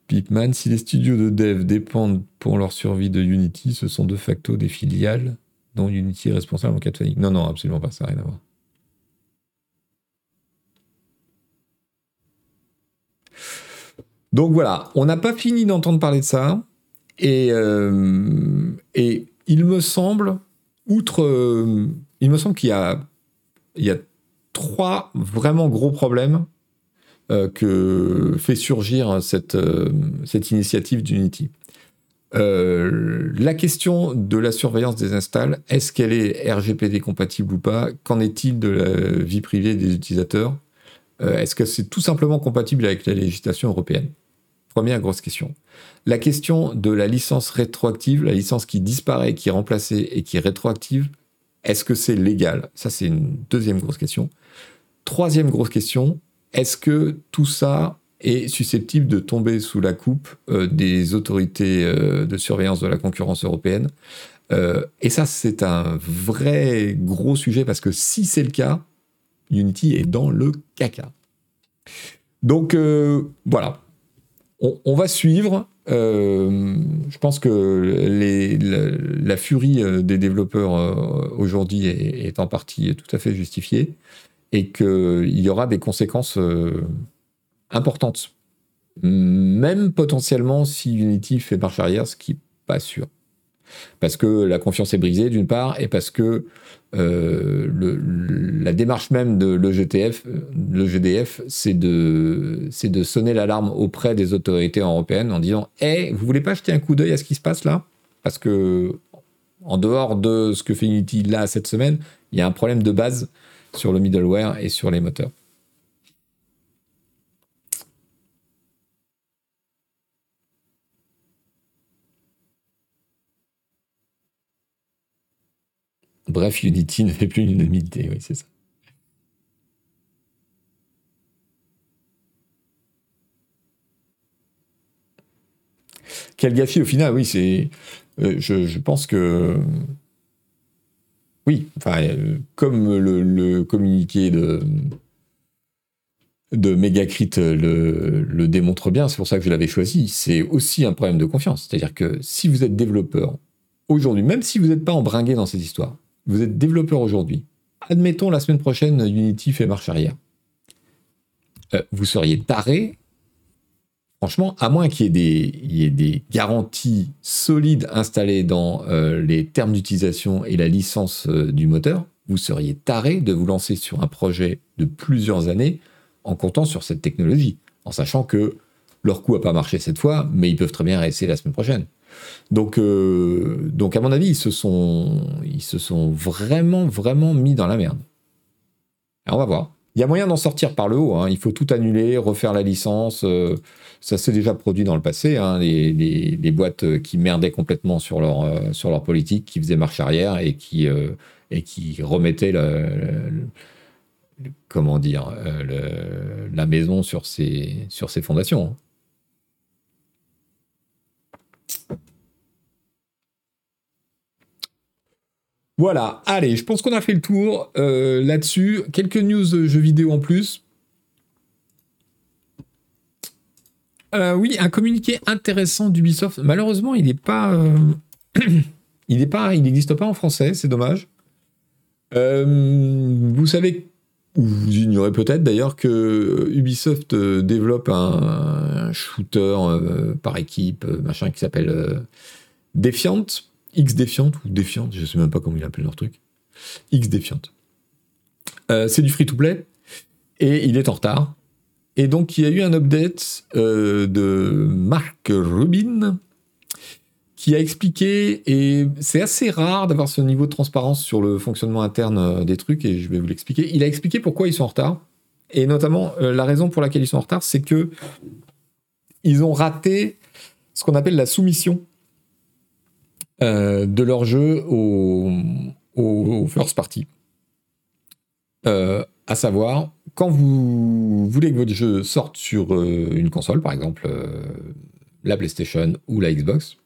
Pipman, si les studios de dev dépendent pour leur survie de Unity, ce sont de facto des filiales dont Unity est responsable en cas de Non, non, absolument pas, ça n'a rien à voir. Donc voilà, on n'a pas fini d'entendre parler de ça. Et, euh, il me semble, outre. Euh, il me semble qu'il y a, trois vraiment gros problèmes que fait surgir cette, euh, cette initiative d'Unity. Euh, la question de la surveillance des installs, est-ce qu'elle est RGPD compatible ou pas? Qu'en est-il de la vie privée des utilisateurs? Est-ce que c'est tout simplement compatible avec la législation européenne? Première grosse question. La question de la licence rétroactive, la licence qui disparaît, qui est remplacée et qui est rétroactive, est-ce que c'est légal? Ça, c'est une deuxième grosse question. Troisième grosse question, est-ce que tout ça est susceptible de tomber sous la coupe euh, des autorités euh, de surveillance de la concurrence européenne? Euh, Et ça, c'est un vrai gros sujet parce que si c'est le cas, Unity est dans le caca. Donc voilà, on, va suivre. je pense que la, furie des développeurs aujourd'hui est, en partie tout à fait justifiée et qu'il y aura des conséquences euh, importantes. Même potentiellement si Unity fait marche arrière, ce qui n'est pas sûr. Parce que la confiance est brisée d'une part, et parce que euh, la démarche même de l'EGTF, le GDF, c'est de, sonner l'alarme auprès des autorités européennes en disant Hé, vous voulez pas jeter un coup d'œil à ce qui se passe là? Parce que, en dehors de ce que fait Unity là cette semaine, il y a un problème de base sur le middleware et sur les moteurs. Bref, Unity *laughs* ne fait plus l'unanimité, oui, c'est ça. Quel gâchis au final, oui, c'est. Euh, je, pense que oui, enfin, euh, comme le, communiqué de, de Megacrit le, le démontre bien, c'est pour ça que je l'avais choisi, c'est aussi un problème de confiance. C'est-à-dire que si vous êtes développeur aujourd'hui, même si vous n'êtes pas embringué dans cette histoire, vous êtes développeur aujourd'hui, admettons la semaine prochaine Unity fait marche arrière, euh, vous seriez taré Franchement, à moins qu'il y, ait des garanties solides installées dans euh, les termes d'utilisation et la licence euh, du moteur, vous seriez taré de vous lancer sur un projet de plusieurs années en comptant sur cette technologie, en sachant que leur coup n'a pas marché cette fois, mais ils peuvent très bien rester la semaine prochaine. Donc, euh, à mon avis, ils se, sont, vraiment, vraiment mis dans la merde. On va voir. Il y a moyen d'en sortir par le haut. Hein. Il faut tout annuler, refaire la licence. Euh, ça s'est déjà produit dans le passé. Hein. Les, boîtes euh, qui merdaient complètement sur leur, euh, sur leur politique, qui faisaient marche arrière et qui, et qui remettaient comment dire, la maison sur ses, sur ses fondations. Voilà, allez, je pense qu'on a fait le tour euh, là-dessus. Quelques news jeux vidéo en plus. Euh, oui, un communiqué intéressant d'Ubisoft. Malheureusement, il n'est pas, euh, *clears throat* pas, il n'existe pas en français. C'est dommage. vous savez, ou vous ignorez peut-être d'ailleurs que Ubisoft développe un, shooter par équipe, machin qui s'appelle Defiant X défiante ou défiante, je sais même pas comment il appelle leur truc. X défiante. Euh, c'est du free-to-play et il est en retard. Et donc il y a eu un update euh, de Marc Rubin qui a expliqué, et c'est assez rare d'avoir ce niveau de transparence sur le fonctionnement interne euh, des trucs, et je vais vous l'expliquer. Il a expliqué pourquoi ils sont en retard, et notamment la raison pour laquelle ils sont en retard, c'est que ils ont raté ce qu'on appelle la soumission de leur jeu au, first party. Euh, à savoir, quand vous voulez que votre jeu sorte sur euh, une console, par exemple euh, la PlayStation ou la Xbox,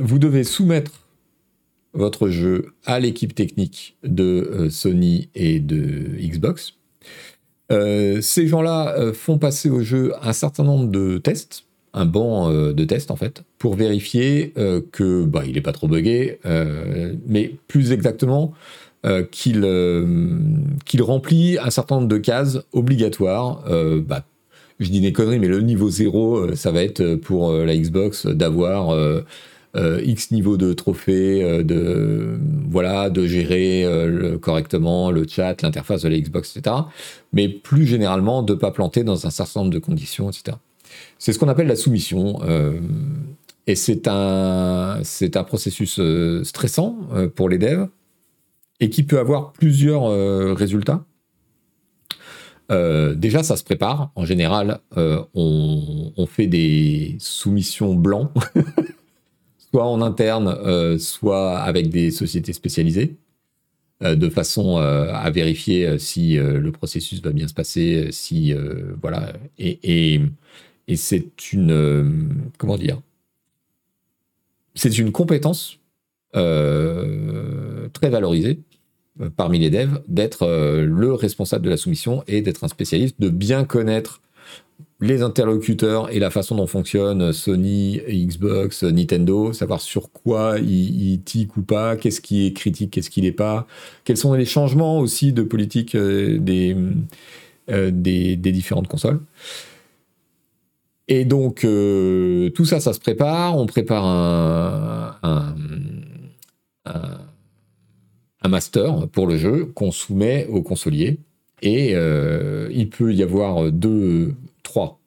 vous devez soumettre votre jeu à l'équipe technique de Sony et de Xbox. ces gens-là font passer au jeu un certain nombre de tests, un banc de tests en fait, pour vérifier que bah, il n'est pas trop buggé, mais plus exactement euh, euh, qu'il remplit un certain nombre de cases obligatoires. Euh, bah, je dis des conneries, mais le niveau 0, ça va être pour la Xbox d'avoir X niveau de trophée, de, voilà, de gérer correctement le chat, l'interface de la Xbox, etc. Mais plus généralement, de ne pas planter dans un certain nombre de conditions, etc. C'est ce qu'on appelle la soumission. Et c'est un, un processus stressant pour les devs et qui peut avoir plusieurs euh, résultats. Euh, déjà, ça se prépare. En général, euh, on, fait des soumissions blancs, *laughs* soit en interne, soit avec des sociétés spécialisées, de façon à vérifier si le processus va bien se passer, si voilà. Et, et c'est une comment dire C'est une compétence très valorisée euh, parmi les devs d'être euh, le responsable de la soumission et d'être un spécialiste, de bien connaître les interlocuteurs et la façon dont fonctionne Sony, Xbox, Nintendo, savoir sur quoi ils, ils tiquent ou pas, qu'est-ce qui est critique, qu'est-ce qui n'est pas, quels sont les changements aussi de politique euh, des, différentes consoles. Et donc, tout ça, ça se prépare. On prépare un un master pour le jeu qu'on soumet au consolier. Et euh, il peut y avoir deux, trois,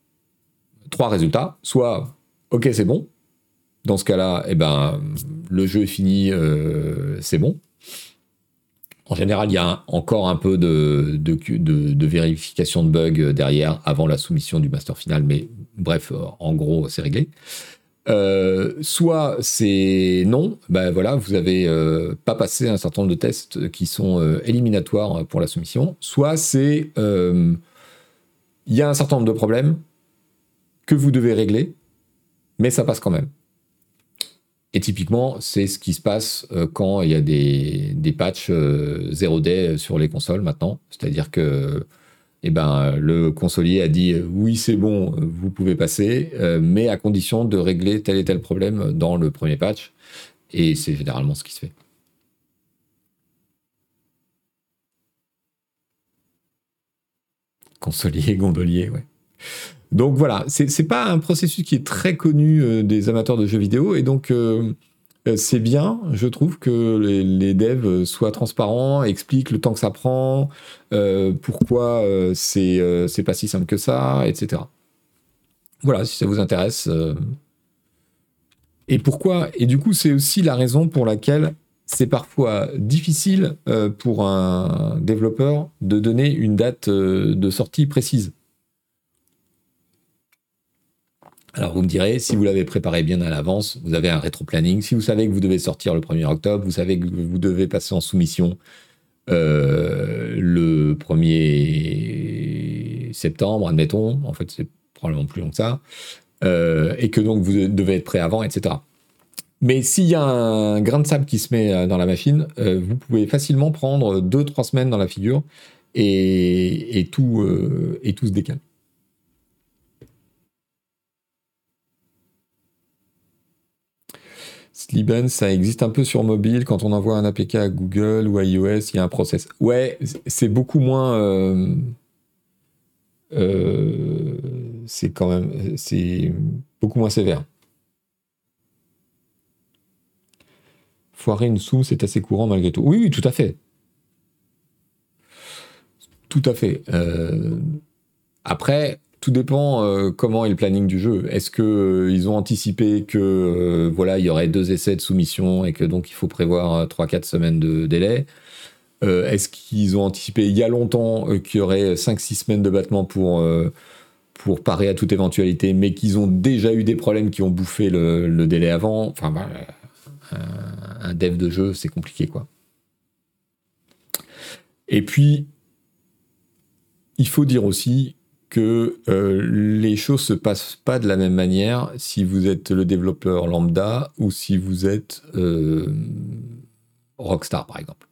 trois résultats. Soit, ok, c'est bon. Dans ce cas-là, eh ben, le jeu est fini, euh, c'est bon. En général, il y a encore un peu de, vérification de bugs derrière avant la soumission du master final, mais bref, en gros, c'est réglé. Euh, soit c'est non, ben voilà, vous avez euh, pas passé un certain nombre de tests qui sont euh, éliminatoires pour la soumission. Soit c'est il y a un certain nombre de problèmes que vous devez régler, mais ça passe quand même. Et typiquement, c'est ce qui se passe quand il y a des, des patchs 0D sur les consoles maintenant. C'est-à-dire que eh ben, le consolier a dit oui, c'est bon, vous pouvez passer, euh, mais à condition de régler tel et tel problème dans le premier patch. Et c'est généralement ce qui se fait. Consolier, *laughs* gondolier, ouais. Donc voilà, c'est pas un processus qui est très connu euh, des amateurs de jeux vidéo, et donc euh, euh, c'est bien, je trouve, que les, devs soient transparents, expliquent le temps que ça prend, pourquoi c'est pas si simple que ça, etc. Voilà, si ça vous intéresse. Et pourquoi Et du coup, c'est aussi la raison pour laquelle c'est parfois difficile pour un développeur de donner une date de sortie précise. Alors vous me direz, si vous l'avez préparé bien à l'avance, vous avez un rétro-planning. Si vous savez que vous devez sortir le 1er octobre, vous savez que vous devez passer en soumission euh, le 1er septembre, admettons, en fait c'est probablement plus long que ça, euh, et que donc vous devez être prêt avant, etc. Mais s'il y a un grain de sable qui se met euh, dans la machine, vous pouvez facilement prendre 2-3 semaines dans la figure et, tout, et tout se décale. Sliben, ça existe un peu sur mobile. Quand on envoie un APK à Google ou à iOS, il y a un process. Ouais, c'est beaucoup moins. Euh, euh, c'est quand même. C'est beaucoup moins sévère. foirer une soum, c'est assez courant malgré tout. Oui, oui, tout à fait. Tout à fait. Euh, après, tout dépend euh, comment est le planning du jeu. Est-ce que euh, ils ont anticipé que voilà, il y aurait deux essais de soumission et que donc il faut prévoir 3-4 semaines de délai? Est-ce qu'ils ont anticipé il y a longtemps qu'il y aurait 5-6 semaines de battement pour pour parer à toute éventualité, mais qu'ils ont déjà eu des problèmes qui ont bouffé le, délai avant? Enfin, un dev de jeu, c'est compliqué, quoi. Et puis, il faut dire aussi que euh, les choses se passent pas de la même manière si vous êtes le développeur lambda ou si vous êtes euh, Rockstar, par exemple.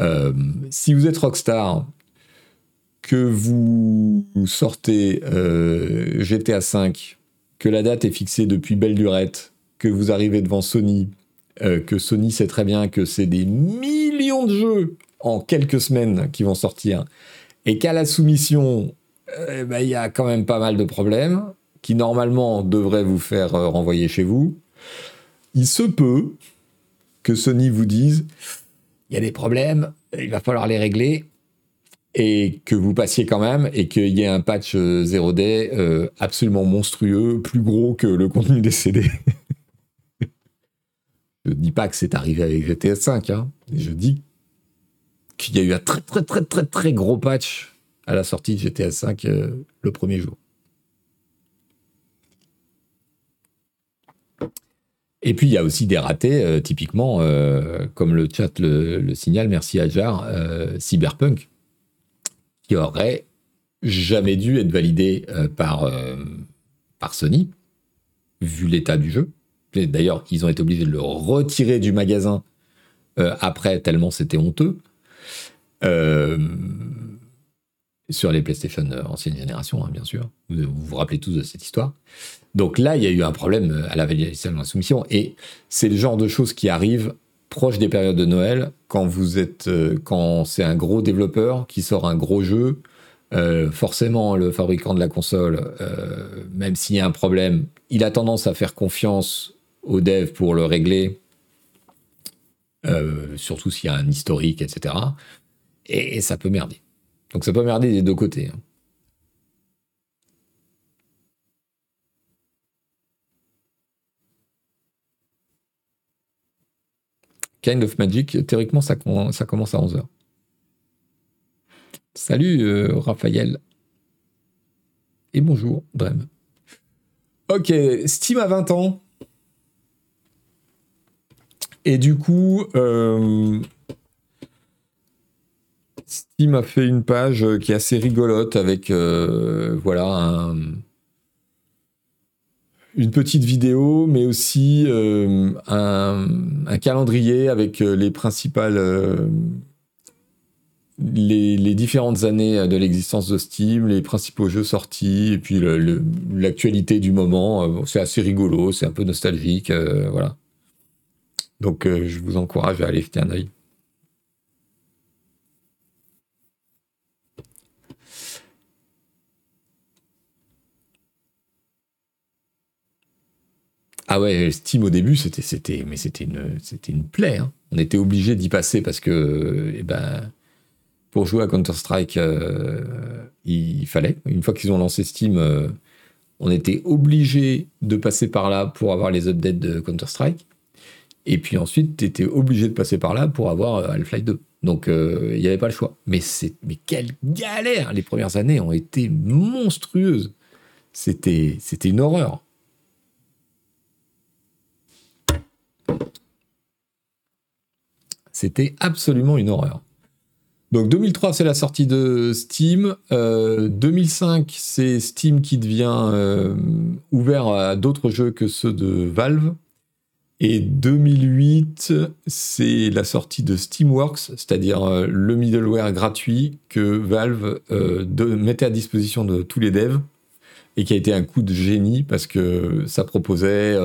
Euh, si vous êtes Rockstar, que vous sortez GTA V, que la date est fixée depuis belle lurette, que vous arrivez devant Sony, que Sony sait très bien que c'est des millions de jeux en quelques semaines qui vont sortir, et qu'à la soumission, euh, ben, il y a quand même pas mal de problèmes qui normalement devraient vous faire euh, renvoyer chez vous, il se peut que Sony vous dise il y a des problèmes, il va falloir les régler, et que vous passiez quand même, et qu'il y ait un patch 0D euh, absolument monstrueux, plus gros que le contenu des CD. *laughs* je dis pas que c'est arrivé avec GTA 5, hein. je dis qu'il y a eu un très très très très très gros patch à la sortie de GTA V euh, le premier jour. Et puis il y a aussi des ratés, euh, typiquement, euh, comme le chat le, signale, merci à Jar, Cyberpunk, qui aurait jamais dû être validé par, par Sony, vu l'état du jeu. D'ailleurs, ils ont été obligés de le retirer du magasin après, tellement c'était honteux. Euh, sur les PlayStation euh, ancienne génération, hein, bien sûr. Vous, vous, rappelez tous de cette histoire. Donc là, il y a eu un problème euh, à la validation de la soumission. Et c'est le genre de choses qui arrivent proche des périodes de Noël, quand vous êtes, quand c'est un gros développeur qui sort un gros jeu. forcément, le fabricant de la console, même s'il y a un problème, il a tendance à faire confiance aux devs pour le régler, surtout s'il y a un historique, etc et, ça peut merder. Donc ça peut merder des deux côtés. Hein. Kind of Magic, théoriquement, ça, commence à 11h. Salut euh, Raphaël. Et bonjour Drem. Ok, Steam a 20 ans. Et du coup, euh, Steam a fait une page qui est assez rigolote avec euh, voilà une petite vidéo, mais aussi euh, un, calendrier avec les principales les, différentes années de l'existence de Steam, les principaux jeux sortis, et puis l'actualité du moment. C'est assez rigolo, c'est un peu nostalgique, voilà. Donc je vous encourage à aller jeter un œil. Ah ouais, Steam au début, c'était, c'était, mais c'était une, c'était une plaie. Hein. On était obligé d'y passer parce que, eh ben, pour jouer à Counter Strike, euh, il fallait. Une fois qu'ils ont lancé Steam, euh, on était obligé de passer par là pour avoir les updates de Counter Strike. Et puis ensuite, tu étais obligé de passer par là pour avoir euh, Half-Life 2. Donc, il n'y avait pas le choix. Mais, mais quelle galère Les premières années ont été monstrueuses. C'était, une horreur. C'était absolument une horreur. Donc 2003, c'est la sortie de Steam. 2005, euh, c'est Steam qui devient euh, ouvert à d'autres jeux que ceux de Valve. Et 2008, c'est la sortie de Steamworks, c'est-à-dire euh, le middleware gratuit que Valve mettait à disposition de tous les devs et qui a été un coup de génie parce que ça proposait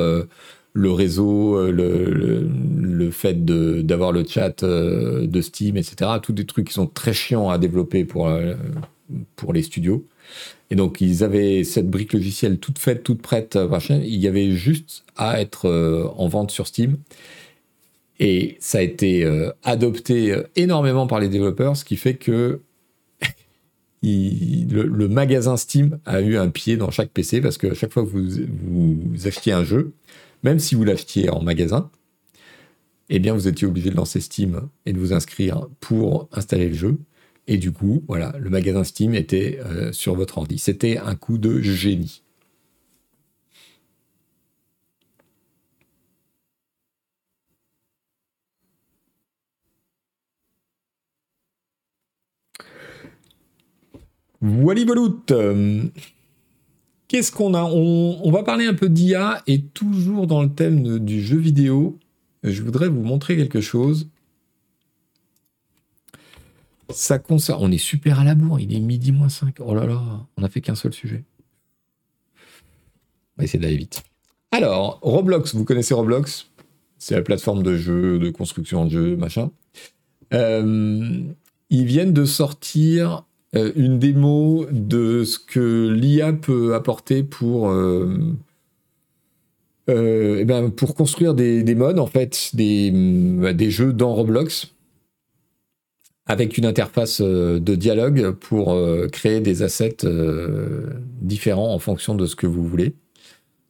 le réseau, euh, le, fait d'avoir le chat euh, de Steam, etc. Tous des trucs qui sont très chiants à développer pour, euh, pour les studios. Et donc, ils avaient cette brique logicielle toute faite, toute prête, machin. Il y avait juste à être en vente sur Steam. Et ça a été adopté énormément par les développeurs, ce qui fait que *laughs* le, magasin Steam a eu un pied dans chaque PC parce que chaque fois que vous, vous achetiez un jeu, même si vous l'achetiez en magasin, eh bien vous étiez obligé de lancer Steam et de vous inscrire pour installer le jeu. Et du coup, voilà, le magasin Steam était euh, sur votre ordi. C'était un coup de génie. Voilà, euh, Qu'est-ce qu'on a? On, va parler un peu d'IA et toujours dans le thème du jeu vidéo. Je voudrais vous montrer quelque chose. Ça concerne. On est super à la bourre, il est midi moins 5. Oh là là, on n'a fait qu'un seul sujet. On va essayer d'aller vite. Alors, Roblox, vous connaissez Roblox? C'est la plateforme de jeu, de construction de jeux, machin. Euh, ils viennent de sortir euh, une démo de ce que l'IA peut apporter pour, euh, eh ben, pour construire des, des, modes, en fait, des, des, jeux dans Roblox, avec une interface de dialogue pour créer des assets différents en fonction de ce que vous voulez.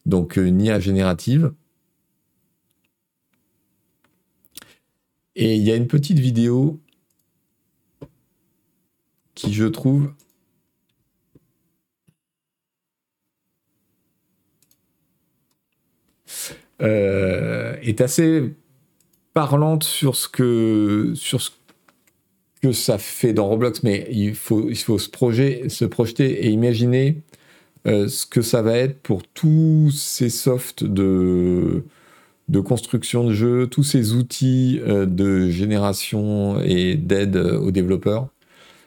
Donc une IA générative. Et il y a une petite vidéo qui, je trouve, euh, est assez parlante sur ce que sur ce que ça fait dans Roblox, mais il faut, il faut se, projet, se projeter et imaginer euh, ce que ça va être pour tous ces softs de, de construction de jeux, tous ces outils euh, de génération et d'aide aux développeurs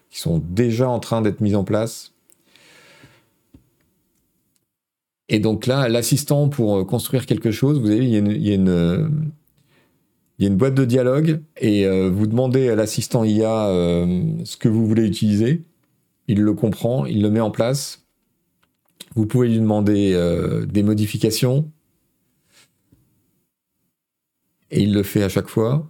qui sont déjà en train d'être mis en place. Et donc là, l'assistant pour euh, construire quelque chose, vous avez, il y a une, il y a une boîte de dialogue et euh, vous demandez à l'assistant IA euh, ce que vous voulez utiliser. Il le comprend, il le met en place. Vous pouvez lui demander des modifications et il le fait à chaque fois.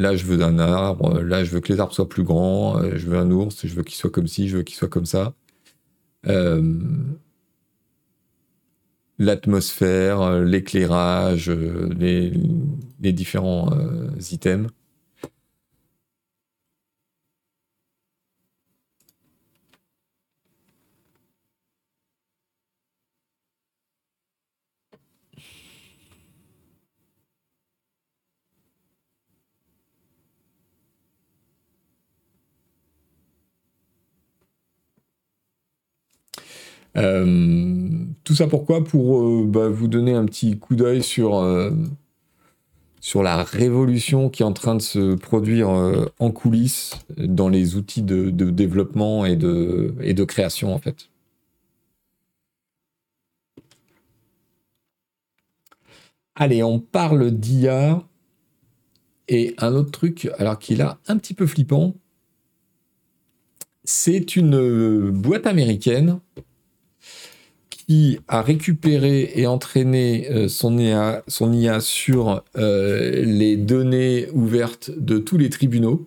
là je veux un arbre, là je veux que les arbres soient plus grands, euh, je veux un ours, je veux qu'il soit comme ci, je veux qu'il soit comme ça. Euh, l'atmosphère, l'éclairage, les, les, différents euh, items. Euh, tout ça pourquoi? Pour euh, bah, vous donner un petit coup d'œil sur, euh, sur la révolution qui est en train de se produire en coulisses dans les outils de, développement et de, et de création en fait. Allez, on parle d'IA. Et un autre truc, alors qu'il a un petit peu flippant, c'est une boîte américaine a récupéré et entraîné euh, son, IA, son IA sur euh, les données ouvertes de tous les tribunaux.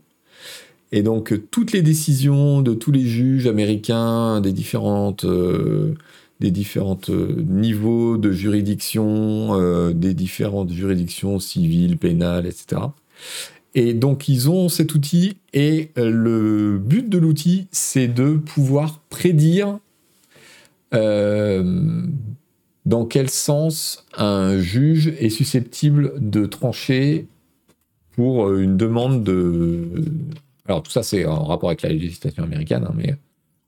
Et donc toutes les décisions de tous les juges américains des différentes euh, des différentes niveaux de juridiction, des différentes juridictions civiles, pénales, etc. Et donc ils ont cet outil et le but de l'outil, c'est de pouvoir prédire euh, dans quel sens un juge est susceptible de trancher pour euh, une demande de... Alors tout ça c'est en rapport avec la législation américaine, hein, mais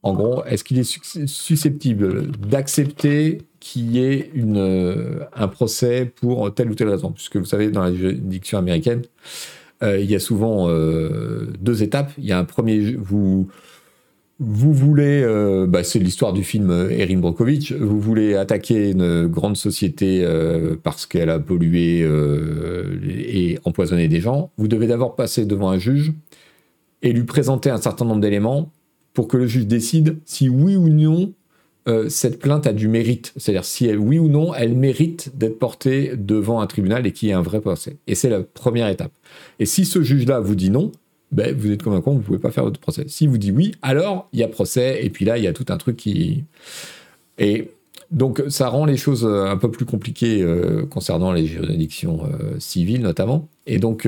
en gros, est-ce qu'il est susceptible d'accepter qu'il y ait une, euh, un procès pour telle ou telle raison? Puisque vous savez, dans la juridiction américaine, il y a souvent deux étapes. Il y a un premier, vous, vous voulez, euh, bah, c'est l'histoire du film euh, Erin Brockovich, vous voulez attaquer une grande société euh, parce qu'elle a pollué et empoisonné des gens, vous devez d'abord passer devant un juge et lui présenter un certain nombre d'éléments pour que le juge décide si oui ou non cette plainte a du mérite. C'est-à-dire si oui ou non, elle mérite d'être portée devant un tribunal et qu'il y ait un vrai procès. Et c'est la première étape. Et si ce juge-là vous dit non, ben, vous êtes comme un con, vous ne pouvez pas faire votre procès. Si vous dit oui, alors il y a procès, et puis là, il y a tout un truc qui... Et donc ça rend les choses euh, un peu plus compliquées euh, concernant les juridictions civiles notamment. Et donc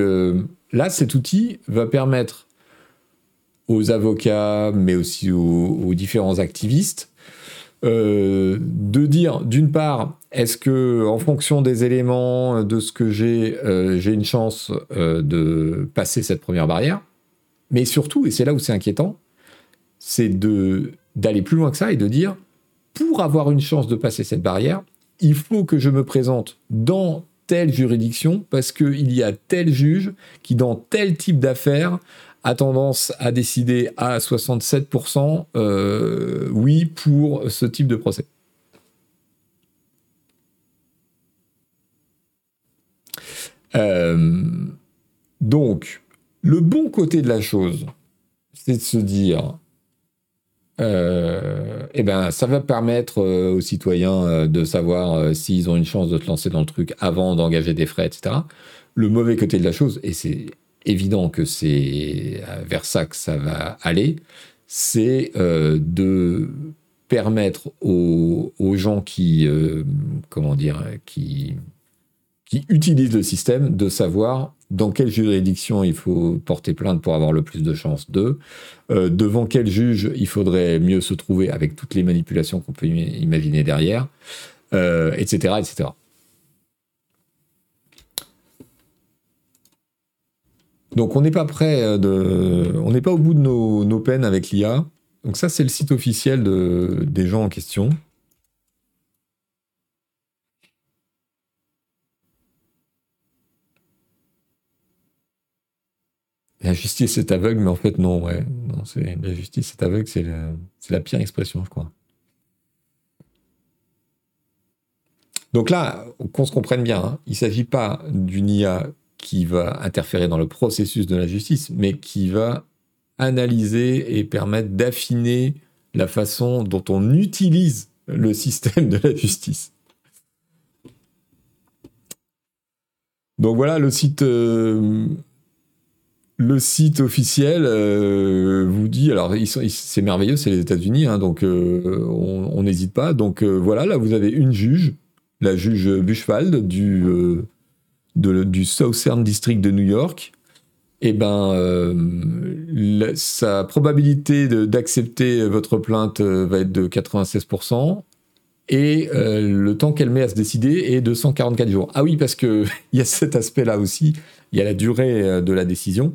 là, cet outil va permettre aux avocats, mais aussi aux différents activistes, euh, de dire d'une part, est-ce que en fonction des éléments de ce que j'ai, euh, j'ai une chance euh, de passer cette première barrière, mais surtout, et c'est là où c'est inquiétant, c'est d'aller plus loin que ça et de dire pour avoir une chance de passer cette barrière, il faut que je me présente dans telle juridiction parce qu'il y a tel juge qui, dans tel type d'affaires, a tendance à décider à 67% euh, oui pour ce type de procès. Euh, donc, le bon côté de la chose, c'est de se dire, euh, eh ben, ça va permettre aux citoyens de savoir s'ils ont une chance de se lancer dans le truc avant d'engager des frais, etc. Le mauvais côté de la chose, et c'est évident que c'est vers ça que ça va aller, c'est euh, de permettre aux, gens qui, euh, comment dire, qui utilisent le système de savoir dans quelle juridiction il faut porter plainte pour avoir le plus de chances de, euh, devant quel juge il faudrait mieux se trouver avec toutes les manipulations qu'on peut imaginer derrière, etc., etc. Donc on n'est pas prêt euh, de, on n'est pas au bout de nos, peines avec l'IA. Donc ça c'est le site officiel de, des gens en question. La justice est aveugle, mais en fait non, ouais, la justice est aveugle, c'est la, la pire expression, je crois. Donc là, qu'on se comprenne bien, hein, il ne s'agit pas d'une IA qui va interférer dans le processus de la justice, mais qui va analyser et permettre d'affiner la façon dont on utilise le système de la justice. Donc voilà, le site, euh, le site officiel euh, vous dit, alors c'est merveilleux, c'est les États-Unis, hein, donc euh, on n'hésite pas. Donc voilà, là vous avez une juge, la juge Buchwald du Southern District de New York, eh ben, euh, sa probabilité d'accepter votre plainte euh, va être de 96%, et euh, le temps qu'elle met à se décider est de 144 jours. Ah oui, parce qu'il *laughs* y a cet aspect-là aussi, il y a la durée de la décision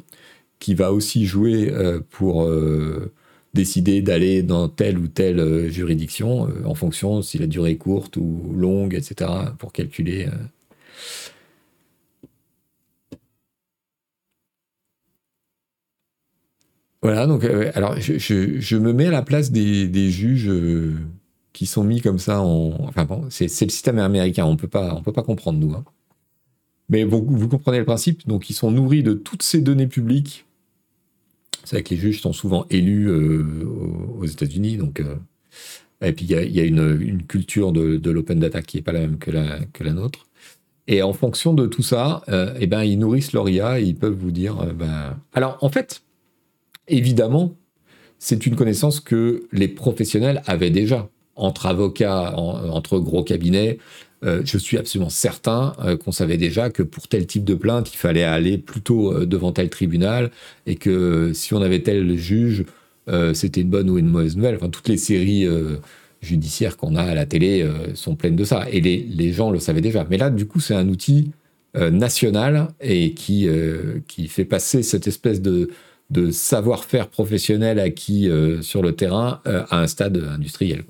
qui va aussi jouer pour décider d'aller dans telle ou telle juridiction en fonction si la durée est courte ou longue, etc., pour calculer Voilà, donc, euh, alors, je, me mets à la place des, juges euh, qui sont mis comme ça en. Enfin bon, c'est le système américain, on peut pas, on peut pas comprendre, nous. Hein. Mais vous comprenez le principe, donc ils sont nourris de toutes ces données publiques. C'est vrai que les juges sont souvent élus euh, aux États-Unis, donc. et puis il y a, une, culture de, l'open data qui n'est pas la même que la, nôtre. Et en fonction de tout ça, eh ben, ils nourrissent leur IA et ils peuvent vous dire. ben... Alors, en fait, évidemment, c'est une connaissance que les professionnels avaient déjà. Entre avocats, entre gros cabinets, euh, je suis absolument certain euh, qu'on savait déjà que pour tel type de plainte, il fallait aller plutôt euh, devant tel tribunal et que si on avait tel juge, c'était une bonne ou une mauvaise nouvelle. Enfin, toutes les séries judiciaires qu'on a à la télé sont pleines de ça. Et les, gens le savaient déjà. Mais là, du coup, c'est un outil national et qui, fait passer cette espèce de, savoir-faire professionnel acquis sur le terrain à un stade industriel.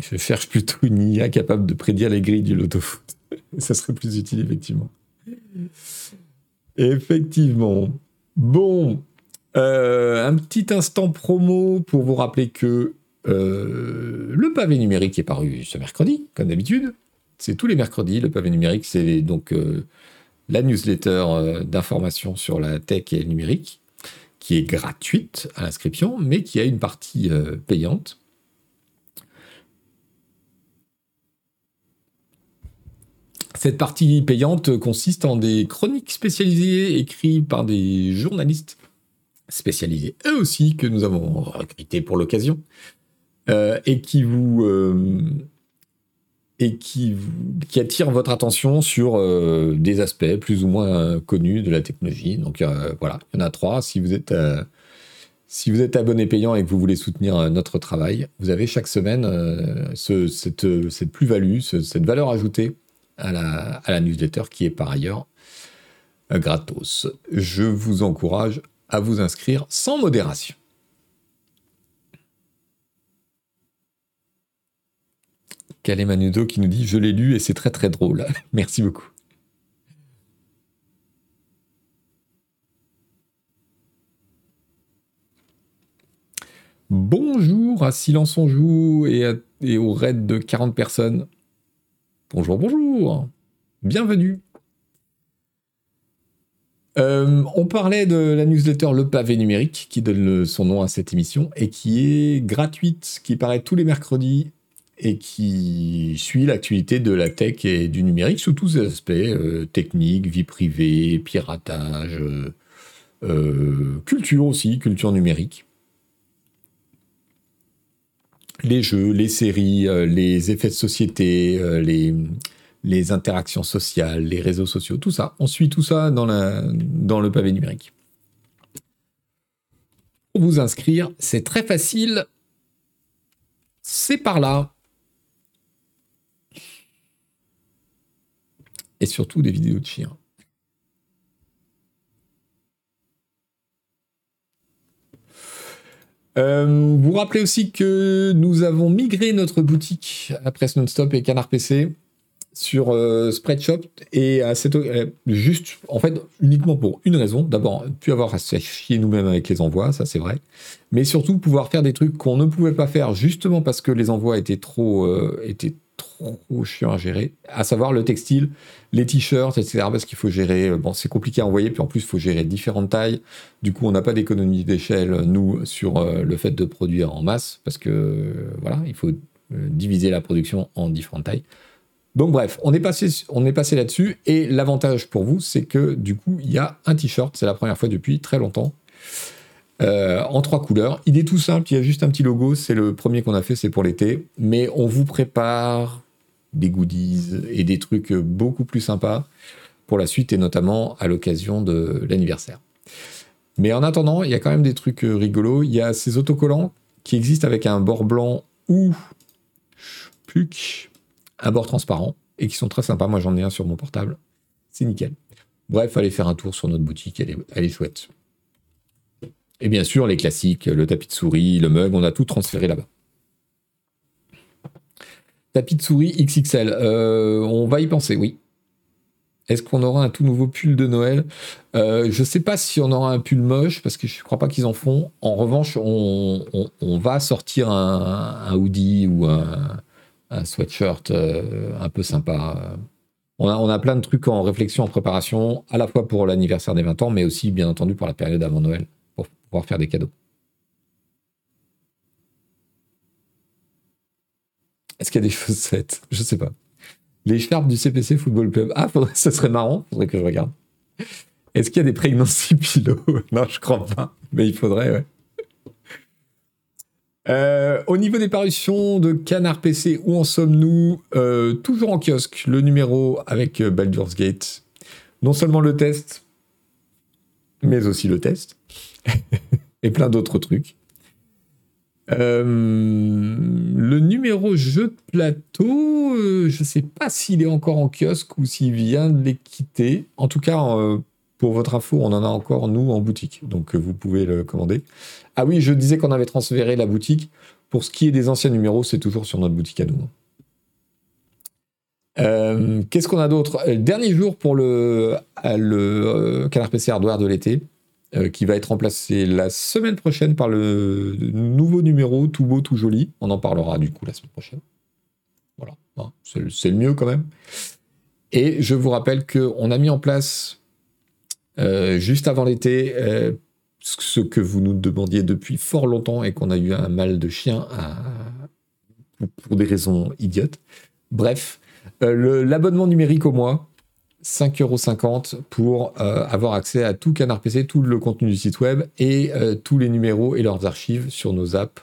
Je cherche plutôt une IA capable de prédire les grilles du loto foot. *laughs* Ça serait plus utile, effectivement. Effectivement. Bon, euh, un petit instant promo pour vous rappeler que le pavé numérique est paru ce mercredi, comme d'habitude. C'est tous les mercredis. Le pavé numérique, c'est donc la newsletter d'information sur la tech et le numérique, qui est gratuite à l'inscription, mais qui a une partie payante. Cette partie payante consiste en des chroniques spécialisées écrites par des journalistes spécialisés eux aussi que nous avons recrutés pour l'occasion euh, et qui vous euh, et qui, qui attirent votre attention sur euh, des aspects plus ou moins connus de la technologie. Donc voilà, il y en a trois. Si vous êtes si vous êtes abonné payant et que vous voulez soutenir notre travail, vous avez chaque semaine cette, cette plus-value, cette valeur ajoutée à la, newsletter qui est par ailleurs euh, gratos. Je vous encourage à vous inscrire sans modération. Manudo qui nous dit Je l'ai lu et c'est très très drôle. *laughs* Merci beaucoup. Bonjour à Silence on joue et, et au raid de 40 personnes. Bonjour, bonjour. Bienvenue. Euh, on parlait de la newsletter Le Pavé Numérique, qui donne son nom à cette émission, et qui est gratuite, qui paraît tous les mercredis, et qui suit l'actualité de la tech et du numérique sous tous ses aspects, euh, technique, vie privée, piratage, euh, culture aussi, culture numérique les jeux, les séries, euh, les effets de société, euh, les, interactions sociales, les réseaux sociaux, tout ça. On suit tout ça dans, dans le pavé numérique. Pour vous inscrire, c'est très facile. C'est par là. Et surtout des vidéos de chiens. Euh, vous rappelez aussi que nous avons migré notre boutique à Presse Non-Stop et Canard PC sur euh, Spreadshop et à euh, juste en fait uniquement pour une raison. D'abord plus avoir à se chier nous-mêmes avec les envois ça c'est vrai. Mais surtout pouvoir faire des trucs qu'on ne pouvait pas faire justement parce que les envois étaient trop étaient trop chiant à gérer, à savoir le textile, les t-shirts, etc. Parce qu'il faut gérer, euh, bon, c'est compliqué à envoyer, puis en plus, il faut gérer différentes tailles. Du coup, on n'a pas d'économie d'échelle, nous, sur euh, le fait de produire en masse, parce que, euh, voilà, il faut diviser la production en différentes tailles. Donc, bref, on est passé, on est passé là-dessus, et l'avantage pour vous, c'est que, du coup, il y a un t-shirt, c'est la première fois depuis très longtemps, en trois couleurs. Il est tout simple, il y a juste un petit logo, c'est le premier qu'on a fait, c'est pour l'été, mais on vous prépare des goodies et des trucs beaucoup plus sympas pour la suite et notamment à l'occasion de l'anniversaire. Mais en attendant, il y a quand même des trucs rigolos. Il y a ces autocollants qui existent avec un bord blanc ou un bord transparent et qui sont très sympas. Moi, j'en ai un sur mon portable. C'est nickel. Bref, allez faire un tour sur notre boutique, elle est, elle. Et bien sûr, les classiques, le tapis de souris, le mug, on a tout transféré là-bas. Tapis de souris XXL. Euh, on va y penser, oui. Est-ce qu'on aura un tout nouveau pull de Noël? Euh, Je ne sais pas si on aura un pull moche, parce que je ne crois pas qu'ils en font. En revanche, on, va sortir un, hoodie ou un, sweatshirt euh, un peu sympa. On a, on a plein de trucs en réflexion, en préparation, à la fois pour l'anniversaire des 20 ans, mais aussi, bien entendu, pour la période avant Noël, faire des cadeaux. Est-ce qu'il y a des *laughs* chaussettes? Je sais pas. Les charpes du CPC Football Club. Ah, faudrait, ça serait marrant. Faudrait que je regarde. Est-ce qu'il y a des pregnancy *laughs* pillows Non, je crois pas. Mais il faudrait, ouais. Euh, au niveau des parutions de Canard PC, où en sommes-nous? Euh, Toujours en kiosque, le numéro avec euh, Baldur's Gate. Non seulement le test, mais aussi le test. *laughs* et plein d'autres trucs. Euh, le numéro jeu de plateau, euh, je ne sais pas s'il est encore en kiosque ou s'il vient de les quitter. En tout cas, euh, pour votre info, on en a encore, nous, en boutique. Donc, vous pouvez le commander. Ah oui, je disais qu'on avait transféré la boutique. Pour ce qui est des anciens numéros, c'est toujours sur notre boutique à nous. Qu'est-ce qu'on a d'autre? Dernier jour pour le, le Canard PC Hardware de l'été. Qui va être remplacé la semaine prochaine par le nouveau numéro, tout beau, tout joli. On en parlera du coup la semaine prochaine. Voilà, hein, c'est le mieux quand même. Et je vous rappelle qu'on a mis en place, juste avant l'été, ce que vous nous demandiez depuis fort longtemps et qu'on a eu un mal de chien pour des raisons idiotes. Bref, euh, l'abonnement numérique au mois, 5,50€ pour euh, avoir accès à tout Canard PC, tout le contenu du site web et euh, tous les numéros et leurs archives sur nos apps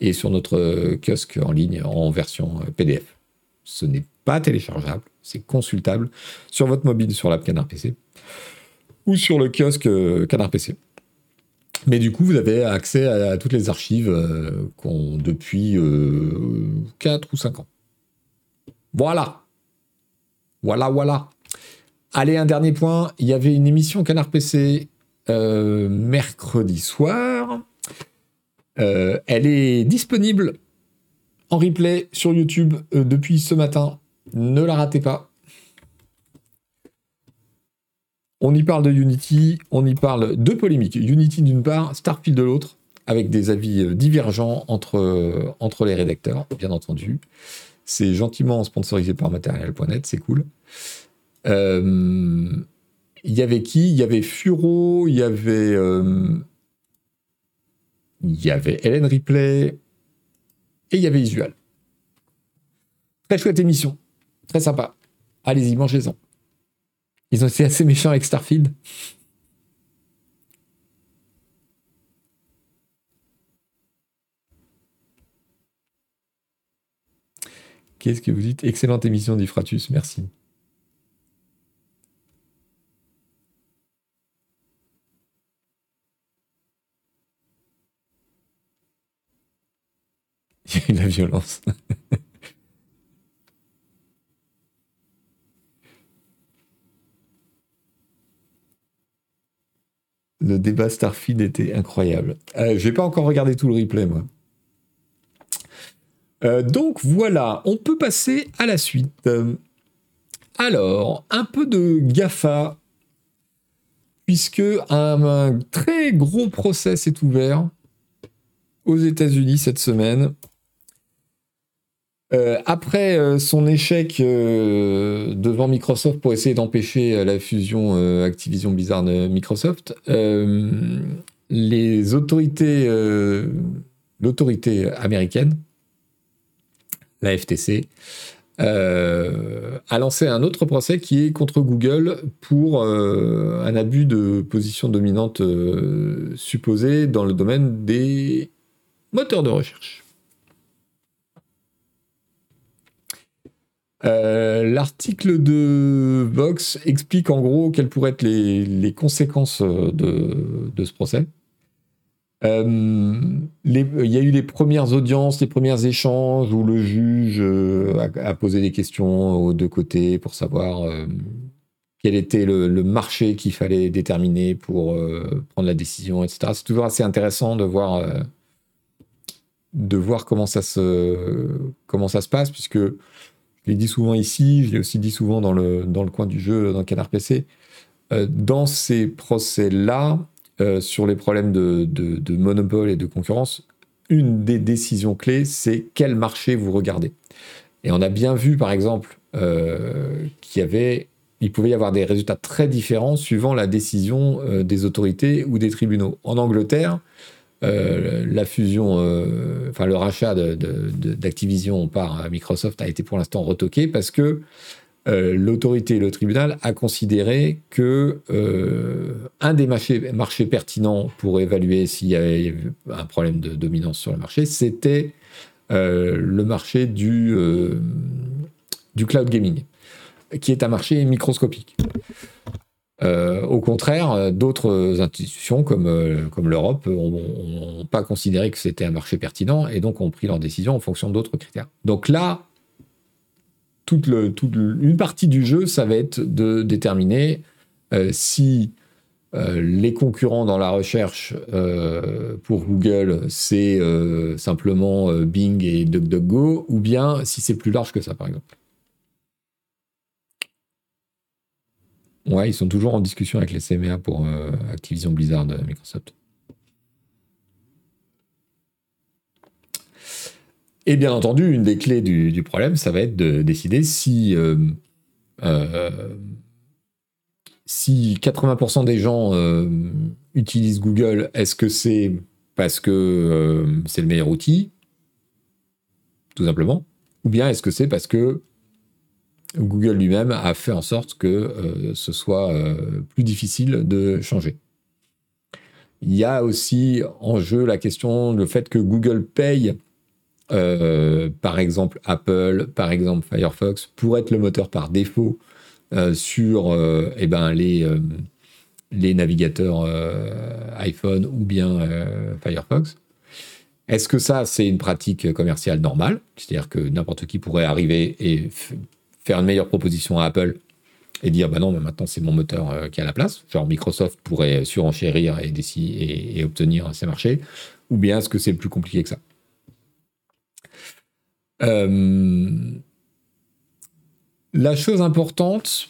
et sur notre kiosque en ligne en version PDF. Ce n'est pas téléchargeable, c'est consultable sur votre mobile sur l'app Canard PC ou sur le kiosque Canard PC. Mais du coup, vous avez accès à, toutes les archives euh, depuis 4 ou 5 ans. Voilà. Voilà, voilà. Allez, un dernier point. Il y avait une émission Canard PC euh, mercredi soir. Euh, elle est disponible en replay sur YouTube depuis ce matin. Ne la ratez pas. On y parle de Unity, on y parle de polémique. Unity d'une part, Starfield de l'autre, avec des avis euh, divergents entre, euh, entre les rédacteurs, bien entendu. C'est gentiment sponsorisé par Material.net, c'est cool. Euh, il y avait qui? Il y avait Furo, il y avait. il y avait Hélène Ripley et il y avait Isual. Très chouette émission, très sympa. Allez-y, mangez-en. Ils ont été assez méchants avec Starfield. Qu'est-ce que vous dites? Excellente émission d'Ifratus, merci. Il y a eu la violence. *laughs* Le débat Starfield était incroyable. Euh, je n'ai pas encore regardé tout le replay, moi. Euh, donc voilà, on peut passer à la suite. alors, un peu de GAFA, puisque un, très gros procès s'est ouvert aux États-Unis cette semaine euh, après euh, son échec euh, devant Microsoft pour essayer d'empêcher la fusion Activision Blizzard Microsoft, les autorités, l'autorité américaine, la FTC, a lancé un autre procès qui est contre Google pour un abus de position dominante supposé dans le domaine des moteurs de recherche. Euh, l'article de Vox explique en gros quelles pourraient être les, conséquences de, ce procès. Euh, il y a eu les premières audiences, les premiers échanges où le juge euh, a, posé des questions aux deux côtés pour savoir quel était le, marché qu'il fallait déterminer pour prendre la décision, etc. C'est toujours assez intéressant de voir, de voir comment, ça se, comment ça se passe, puisque je l'ai dit souvent ici, je l'ai aussi dit souvent dans le, dans le coin du jeu, dans Canard PC. Euh, dans ces procès-là, euh, sur les problèmes de, de, monopole et de concurrence, une des décisions clés, c'est quel marché vous regardez. Et on a bien vu, par exemple, euh, qu'il y avait, il pouvait y avoir des résultats très différents suivant la décision des autorités ou des tribunaux. En Angleterre, euh, la fusion, euh, le rachat d'Activision par Microsoft a été pour l'instant retoqué parce que euh, l'autorité le tribunal a considéré que un des marchés, pertinents pour évaluer s'il y avait un problème de dominance sur le marché, c'était le marché du cloud gaming, qui est un marché microscopique. Euh, au contraire, euh, d'autres institutions comme, euh, l'Europe n'ont pas considéré que c'était un marché pertinent et donc ont pris leurs décisions en fonction d'autres critères. Donc là, toute, une partie du jeu, ça va être de déterminer si les concurrents dans la recherche pour Google, c'est simplement Bing et DuckDuckGo, ou bien si c'est plus large que ça, par exemple. Ouais, ils sont toujours en discussion avec les CMA pour Activision Blizzard Microsoft. Et bien entendu, une des clés du, problème, ça va être de décider si, euh, euh, si 80% des gens euh, utilisent Google, est-ce que c'est parce que c'est le meilleur outil, tout simplement, ou bien est-ce que c'est parce que Google lui-même a fait en sorte que ce soit plus difficile de changer. Il y a aussi en jeu la question, le fait que Google paye euh, par exemple Apple, par exemple Firefox, pour être le moteur par défaut euh, sur euh, eh ben, les, les navigateurs iPhone ou bien Firefox. Est-ce que ça, c'est une pratique commerciale normale? C'est-à-dire que n'importe qui pourrait arriver et faire une meilleure proposition à Apple et dire bah non, mais maintenant c'est mon moteur qui a la place. Genre Microsoft pourrait surenchérir et obtenir ces marchés. Ou bien est-ce que c'est plus compliqué que ça? Euh, la chose importante,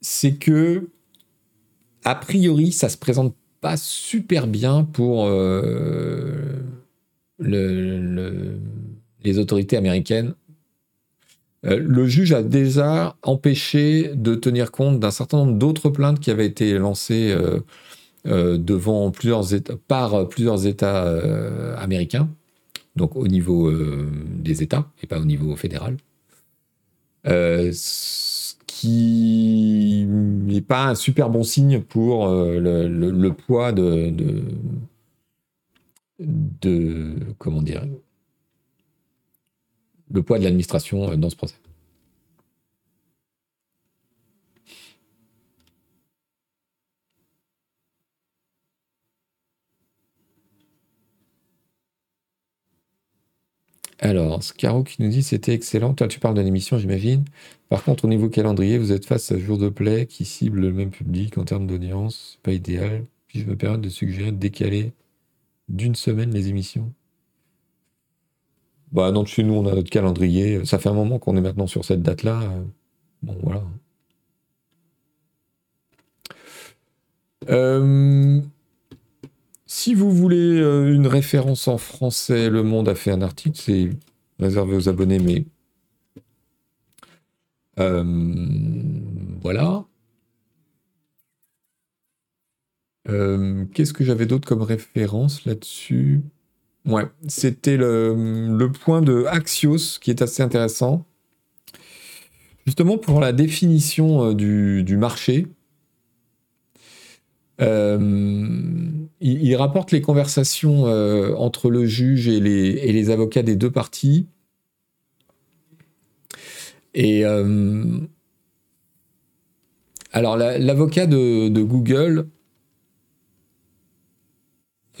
c'est que, a priori, ça se présente pas super bien pour euh, les autorités américaines. Euh, le juge a déjà empêché de tenir compte d'un certain nombre d'autres plaintes qui avaient été lancées devant plusieurs par plusieurs États américains donc au niveau euh, des États et pas au niveau fédéral. Euh, ce qui n'est pas un super bon signe pour euh, le, poids de, comment dire le poids de l'administration dans ce procès. Alors, Scaro qui nous dit c'était excellent. Toi, tu parles de l'émission, j'imagine. Par contre, au niveau calendrier, vous êtes face à jour de play qui cible le même public en termes d'audience. Pas idéal. Puis je me permets de suggérer de décaler d'une semaine les émissions? Bah non, chez nous, on a notre calendrier. Ça fait un moment qu'on est maintenant sur cette date-là. Bon, voilà. Euh, si vous voulez euh, une référence en français, Le Monde a fait un article, c'est réservé aux abonnés, mais euh, voilà. Qu'est-ce que j'avais d'autre comme référence là-dessus? Ouais, c'était le, point de Axios qui est assez intéressant. Justement pour la définition du marché, euh, il, rapporte les conversations euh, entre le juge et les, avocats des deux parties. Et euh, alors l'avocat de, Google,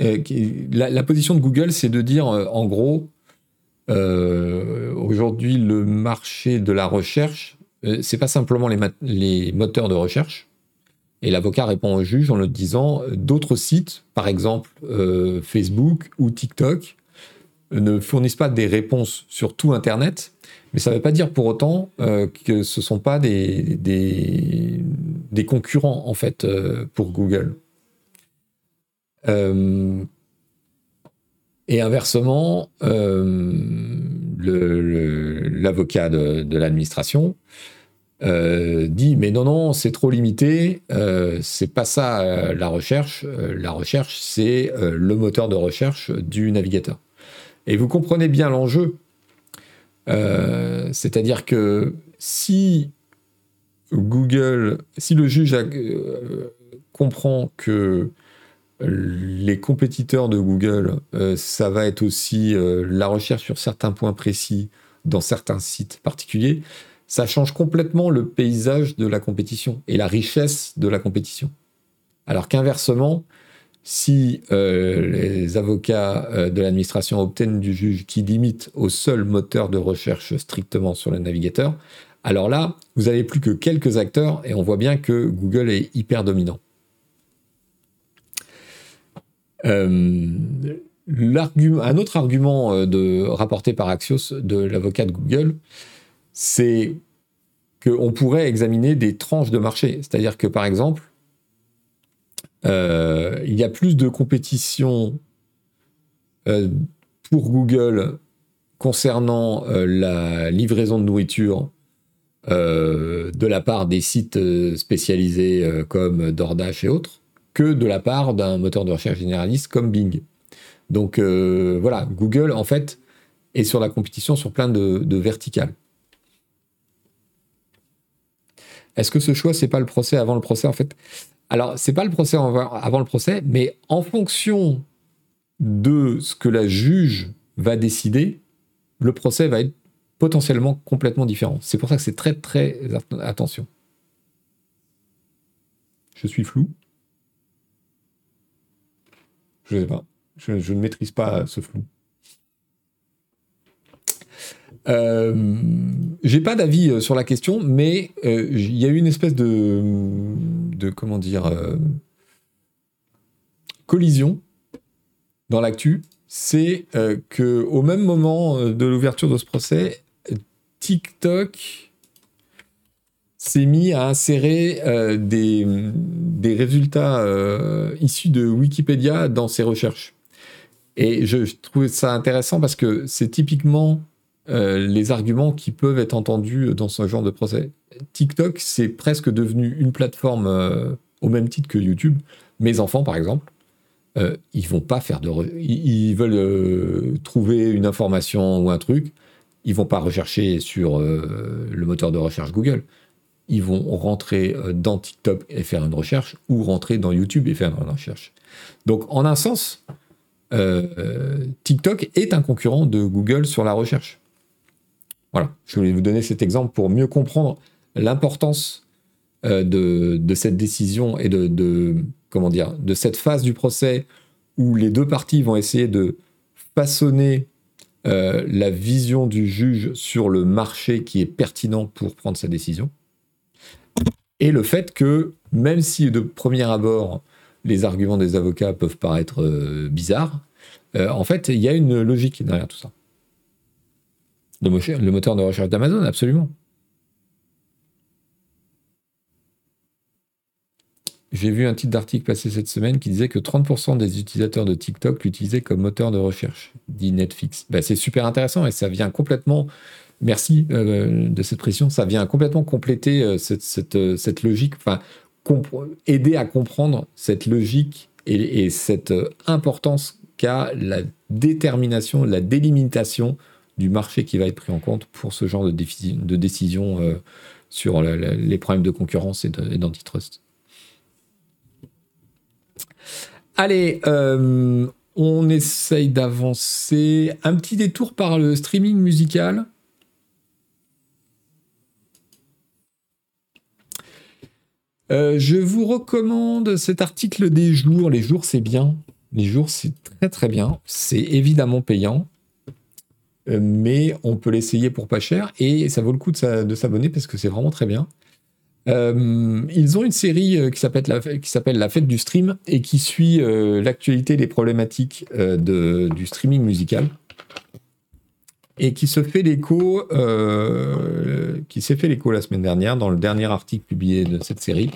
la, position de Google, c'est de dire en gros, aujourd'hui le marché de la recherche, c'est pas simplement les moteurs de recherche, et l'avocat répond au juge en le disant euh, d'autres sites, par exemple euh, Facebook ou TikTok, ne fournissent pas des réponses sur tout Internet, mais ça ne veut pas dire pour autant euh, que ce ne sont pas des, des, concurrents en fait pour Google. Et inversement, l'avocat de l'administration euh, dit mais non non c'est trop limité euh, c'est pas ça euh, la recherche la recherche c'est le moteur de recherche du navigateur. Et vous comprenez bien l'enjeu. C'est-à-dire que si Google si le juge comprend que les compétiteurs de Google ça va être aussi la recherche sur certains points précis dans certains sites particuliers ça change complètement le paysage de la compétition et la richesse de la compétition. Alors qu'inversement, si euh, les avocats euh, de l'administration obtiennent du juge qui limite au seul moteur de recherche strictement sur le navigateur, alors là, vous n'avez plus que quelques acteurs et on voit bien que Google est hyper dominant. Euh, un autre argument de, rapporté par Axios de l'avocat de Google, c'est qu'on pourrait examiner des tranches de marché. C'est-à-dire que, par exemple, euh, il y a plus de compétition euh, pour Google concernant euh, la livraison de nourriture de la part des sites spécialisés comme DoorDash et autres que de la part d'un moteur de recherche généraliste comme Bing. Donc voilà, Google en fait est sur la compétition sur plein de, de verticales. Est-ce que ce choix, c'est pas le procès avant le procès en fait? Alors, c'est pas le procès avant le procès, mais en fonction de ce que la juge va décider, le procès va être potentiellement complètement différent. C'est pour ça que c'est très très attention. Je suis flou. Je ne sais pas. je, ne maîtrise pas ce flou. Euh, j'ai pas d'avis euh, sur la question, mais euh, il y a eu une espèce de, comment dire, collision dans l'actu. C'est que au même moment de l'ouverture de ce procès, TikTok s'est mis à insérer des, des, résultats issus de Wikipédia dans ses recherches. Et je, trouve ça intéressant parce que c'est typiquement euh, les arguments qui peuvent être entendus dans ce genre de procès. TikTok, c'est presque devenu une plateforme euh, au même titre que YouTube. Mes enfants, par exemple, euh, ils vont pas faire de, ils, veulent trouver une information ou un truc, ils vont pas rechercher sur le moteur de recherche Google. Ils vont rentrer dans TikTok et faire une recherche, ou rentrer dans YouTube et faire une recherche. Donc, en un sens, TikTok est un concurrent de Google sur la recherche. Voilà, je voulais vous donner cet exemple pour mieux comprendre l'importance euh, de, cette décision et de, comment dire, de cette phase du procès où les deux parties vont essayer de façonner euh, la vision du juge sur le marché qui est pertinent pour prendre sa décision. Et le fait que, même si de premier abord, les arguments des avocats peuvent paraître euh, bizarres, en fait, il y a une logique derrière tout ça. Le, moteur de recherche d'Amazon, absolument. J'ai vu un titre d'article passé cette semaine qui disait que 30% des utilisateurs de TikTok l'utilisaient comme moteur de recherche, dit Netflix. Ben, c'est super intéressant et ça vient complètement, merci euh, de cette pression, ça vient complètement compléter euh, cette, euh, cette, logique, enfin, aider à comprendre cette logique et, et cette importance qu'a la détermination, la délimitation du marché qui va être pris en compte pour ce genre de, décision sur les problèmes de concurrence et d'antitrust. Allez, on essaye d'avancer. Un petit détour par le streaming musical. Euh, je vous recommande cet article des jours. Les jours, c'est bien. Les jours, c'est très très bien. C'est évidemment payant. Euh, mais on peut l'essayer pour pas cher et ça vaut le coup de, s'abonner parce que c'est vraiment très bien. Euh, ils ont une série qui s'appelle la, qui s'appelle la fête du stream et qui suit l'actualité des problématiques du streaming musical et qui se fait l'écho qui s'est fait l'écho la semaine dernière dans le dernier article publié de cette série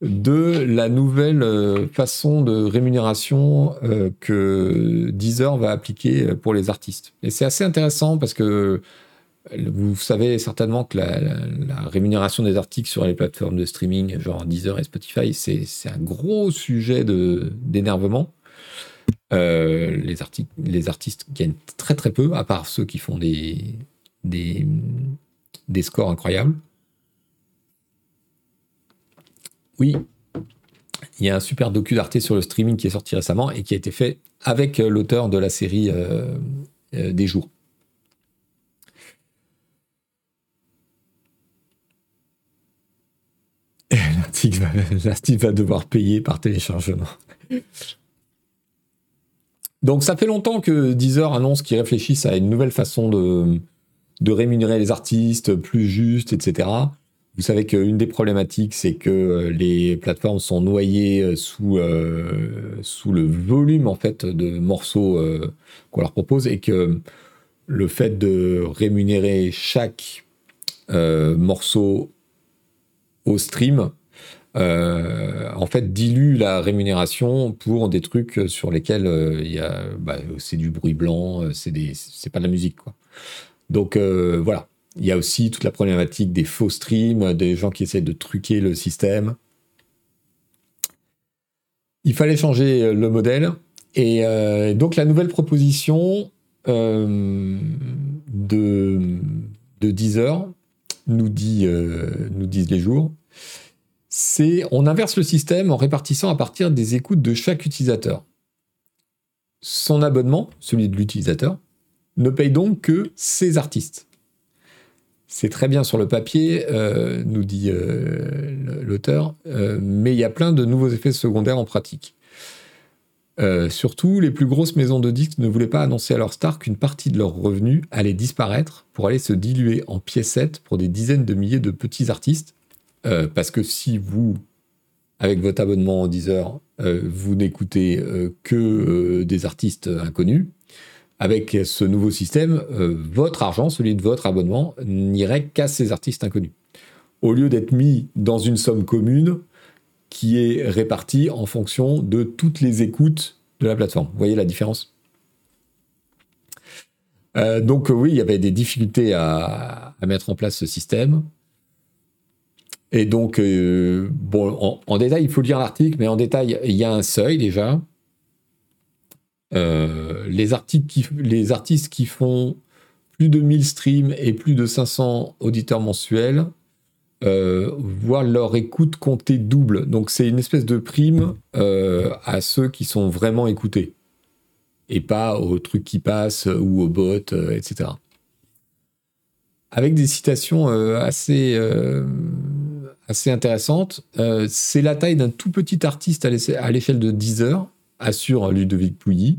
de la nouvelle euh, façon de rémunération euh, que Deezer va appliquer pour les artistes. Et c'est assez intéressant parce que vous savez certainement que la, rémunération des articles sur les plateformes de streaming, genre Deezer et Spotify, c'est un gros sujet d'énervement. Euh, les, artistes gagnent très très peu, à part ceux qui font des, scores incroyables. Oui, il y a un super docu d'Arte sur le streaming qui est sorti récemment et qui a été fait avec euh, l'auteur de la série euh, des jours. *laughs* L'article va, devoir payer par téléchargement. Donc ça fait longtemps que Deezer annonce qu'ils réfléchissent à une nouvelle façon de, rémunérer les artistes, plus juste, etc. Vous savez qu'une des problématiques, c'est que euh, les plateformes sont noyées euh, sous, euh, sous le volume en fait de morceaux qu'on leur propose et que le fait de rémunérer chaque morceaux au stream, en fait, dilue la rémunération pour des trucs sur lesquels il y a, bah, c'est du bruit blanc, c'est des, c'est pas de la musique. Donc voilà, il y a aussi toute la problématique des faux streams, des gens qui essaient de truquer le système. Il fallait changer le modèle. Et euh, donc la nouvelle proposition euh, de, de Deezer, nous, dit, euh, nous disent les jours, c'est on inverse le système en répartissant à partir des écoutes de chaque utilisateur. Son abonnement, celui de l'utilisateur, ne paye donc que ses artistes. C'est très bien sur le papier, euh, nous dit euh, l'auteur, euh, mais il y a plein de nouveaux effets secondaires en pratique. surtout, les plus grosses maisons de disques ne voulaient pas annoncer à leur star qu'une partie de leurs revenus allait disparaître pour aller se diluer en piécettes pour des dizaines de milliers de petits artistes. Parce que si vous, avec votre abonnement en Deezer, vous n'écoutez que des artistes inconnus, avec ce nouveau système, euh, votre argent, celui de votre abonnement, n'irait qu'à ces artistes inconnus. Au lieu d'être mis dans une somme commune qui est répartie en fonction de toutes les écoutes de la plateforme. Vous voyez la différence? Euh, donc oui, il y avait des difficultés à, mettre en place ce système. Et donc, euh, bon, en, détail, il faut lire l'article, mais en détail, il y a un seuil déjà. Euh, les, artistes qui font plus de 1000 streams et plus de 500 auditeurs mensuels euh, voient leur écoute compter double. Donc c'est une espèce de prime à ceux qui sont vraiment écoutés et pas aux trucs qui passent ou aux bots, etc. Avec des citations assez, assez intéressantes, c'est la taille d'un tout petit artiste à l'échelle de 10 heures assure Ludovic Pouilly.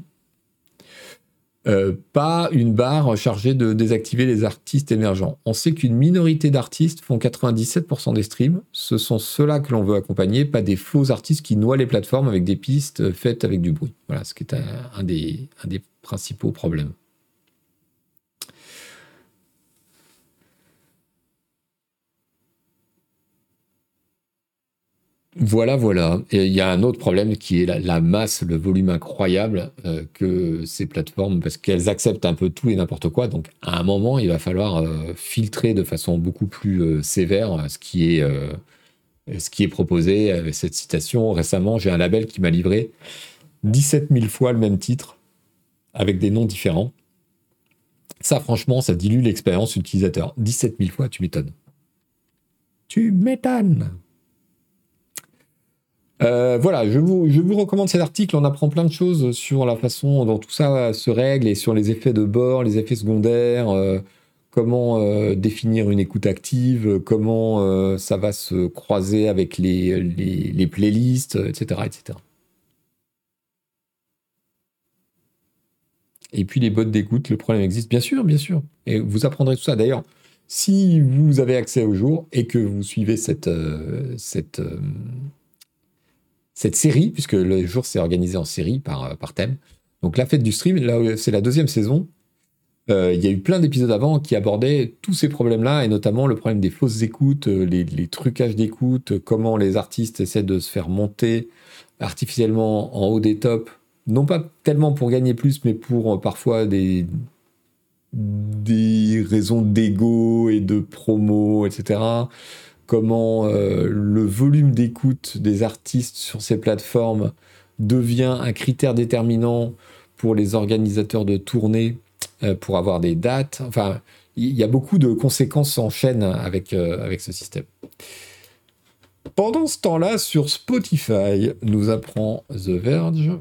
Euh, pas une barre chargée de désactiver les artistes émergents. On sait qu'une minorité d'artistes font 97% des streams. Ce sont ceux-là que l'on veut accompagner, pas des faux artistes qui noient les plateformes avec des pistes faites avec du bruit. Voilà, ce qui est un des principaux problèmes. Voilà, voilà. Et il y a un autre problème qui est la, masse, le volume incroyable euh, que ces plateformes, parce qu'elles acceptent un peu tout et n'importe quoi. Donc, à un moment, il va falloir euh, filtrer de façon beaucoup plus euh, sévère ce qui est ce qui est proposé avec cette citation. Récemment, j'ai un label qui m'a livré 17 000 fois le même titre avec des noms différents. Ça, franchement, ça dilue l'expérience utilisateur. 17 000 fois, tu m'étonnes. Tu m'étonnes. Euh, voilà, je vous, recommande cet article. On apprend plein de choses sur la façon dont tout ça se règle et sur les effets de bord, les effets secondaires, euh, comment euh, définir une écoute active, comment ça va se croiser avec les, playlists, etc., etc. Et puis les bots d'écoute, le problème existe, bien sûr, bien sûr. Et vous apprendrez tout ça. D'ailleurs, si vous avez accès au jour et que vous suivez cette cette série, puisque le jour s'est organisé en série par, euh, par thème. Donc la fête du stream, là c'est la deuxième saison. Euh, il y a eu plein d'épisodes avant qui abordaient tous ces problèmes-là, et notamment le problème des fausses écoutes, euh, les, trucages d'écoute, comment les artistes essaient de se faire monter artificiellement en haut des tops, non pas tellement pour gagner plus, mais pour parfois des, des raisons d'ego et de promo, etc comment euh, le volume d'écoute des artistes sur ces plateformes devient un critère déterminant pour les organisateurs de tournées euh, pour avoir des dates. Enfin, il y a beaucoup de conséquences en chaîne avec, euh, avec ce système. Pendant ce temps-là, sur Spotify, nous apprend The Verge,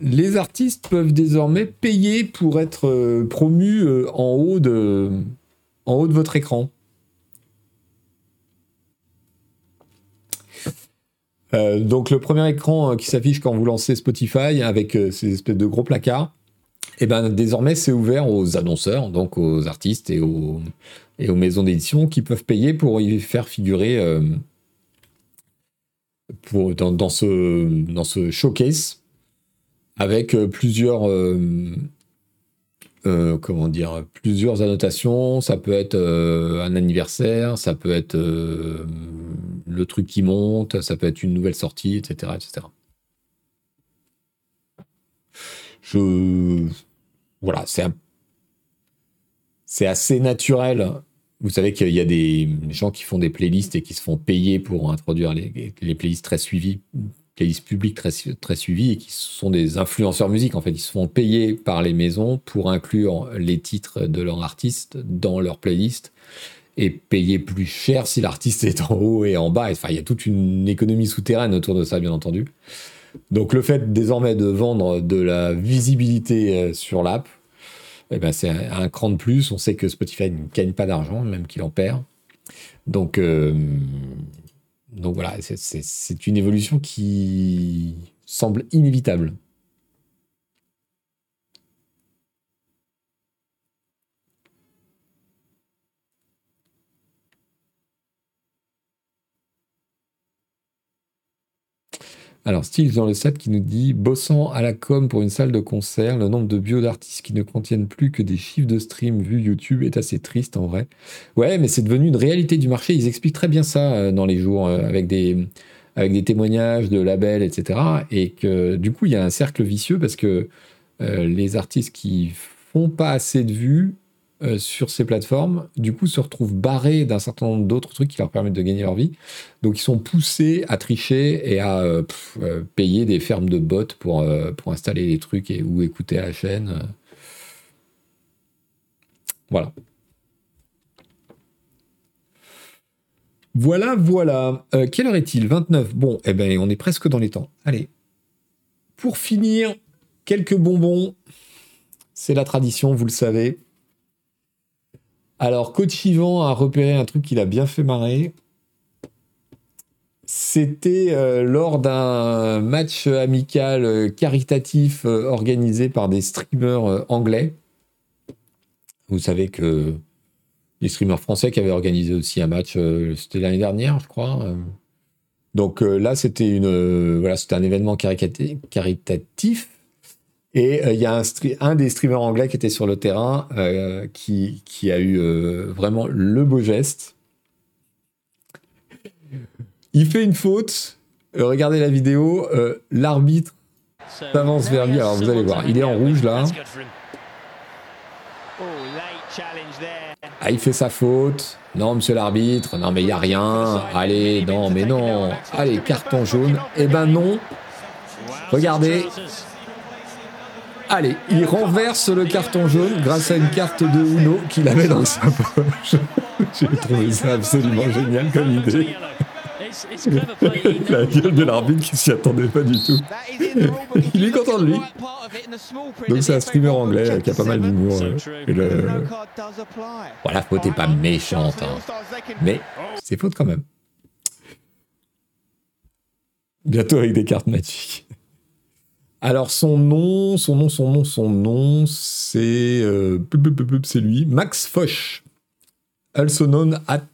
les artistes peuvent désormais payer pour être promus en haut de, en haut de votre écran. Euh, donc le premier écran euh, qui s'affiche quand vous lancez Spotify avec euh, ces espèces de gros placards, et eh ben désormais c'est ouvert aux annonceurs, donc aux artistes et aux, et aux maisons d'édition qui peuvent payer pour y faire figurer pour, dans, ce, dans ce showcase avec plusieurs comment dire, plusieurs annotations. Ça peut être euh, un anniversaire, ça peut être euh, le truc qui monte, ça peut être une nouvelle sortie, etc., etc. Je, voilà, c'est assez naturel. Vous savez qu'il y a des gens qui font des playlists et qui se font payer pour introduire les playlists très suivies playlists publics très, très suivis et qui sont des influenceurs musique. En fait, ils se font payer par les maisons pour inclure les titres de leur artiste dans leur playlist et payer plus cher si l'artiste est en haut et en bas. Enfin, il y a toute une économie souterraine autour de ça, bien entendu. Donc, le fait désormais de vendre de la visibilité euh, sur l'app, eh ben, c'est un, cran de plus. On sait que Spotify ne gagne pas d'argent, même qu'il en perd. Donc, euh, donc voilà, c'est une évolution qui semble inévitable. Alors, Steve dans le set qui nous dit Bossant à la com pour une salle de concert, le nombre de bio d'artistes qui ne contiennent plus que des chiffres de stream vus YouTube est assez triste en vrai. Ouais, mais c'est devenu une réalité du marché. Ils expliquent très bien ça euh, dans les jours euh, avec des, avec des témoignages de labels, etc. Et que du coup, il y a un cercle vicieux parce que euh, les artistes qui font pas assez de vues euh, sur ces plateformes, du coup, se retrouvent barrés d'un certain nombre d'autres trucs qui leur permettent de gagner leur vie. Donc, ils sont poussés à tricher et à euh, euh, payer des fermes de bots pour, pour installer les trucs et, ou écouter la chaîne. Voilà. Voilà, voilà. quelle heure est-il? 29. Bon, eh ben, on est presque dans les temps. Allez. Pour finir, quelques bonbons. C'est la tradition, vous le savez. Alors, coach Yvan a repéré un truc qu'il a bien fait marrer. C'était euh, lors d'un match amical euh, caritatif euh, organisé par des streamers anglais. Vous savez que les streamers français qui avaient organisé aussi un match, c'était l'année dernière, je crois. Donc là, c'était c'était un événement caritatif et euh, il y a un, des streamers anglais qui était sur le terrain euh, qui, a eu euh, vraiment le beau geste. Il fait une faute. regardez la vidéo. L'arbitre s'avance vers lui. Alors vous allez voir, il est en rouge là. Ah, il fait sa faute. Non, monsieur l'arbitre. Non, mais il n'y a rien. Allez, non, mais non. Allez, carton jaune. Eh ben non. Regardez, Allez, il renverse le carton jaune grâce à une carte de Uno qu'il avait dans sa poche. *laughs* J'ai trouvé ça absolument génial comme idée. La gueule de l'arbitre qui s'y attendait pas du tout. *laughs* Il est content de lui. Donc c'est un streamer anglais qui a pas mal d'humour. Euh, le... La faute est pas méchante, hein. mais c'est faute quand même. Bientôt avec des cartes magiques. Alors son nom, son nom, son nom, son nom, c'est euh, c'est lui, Max Foch, also known at,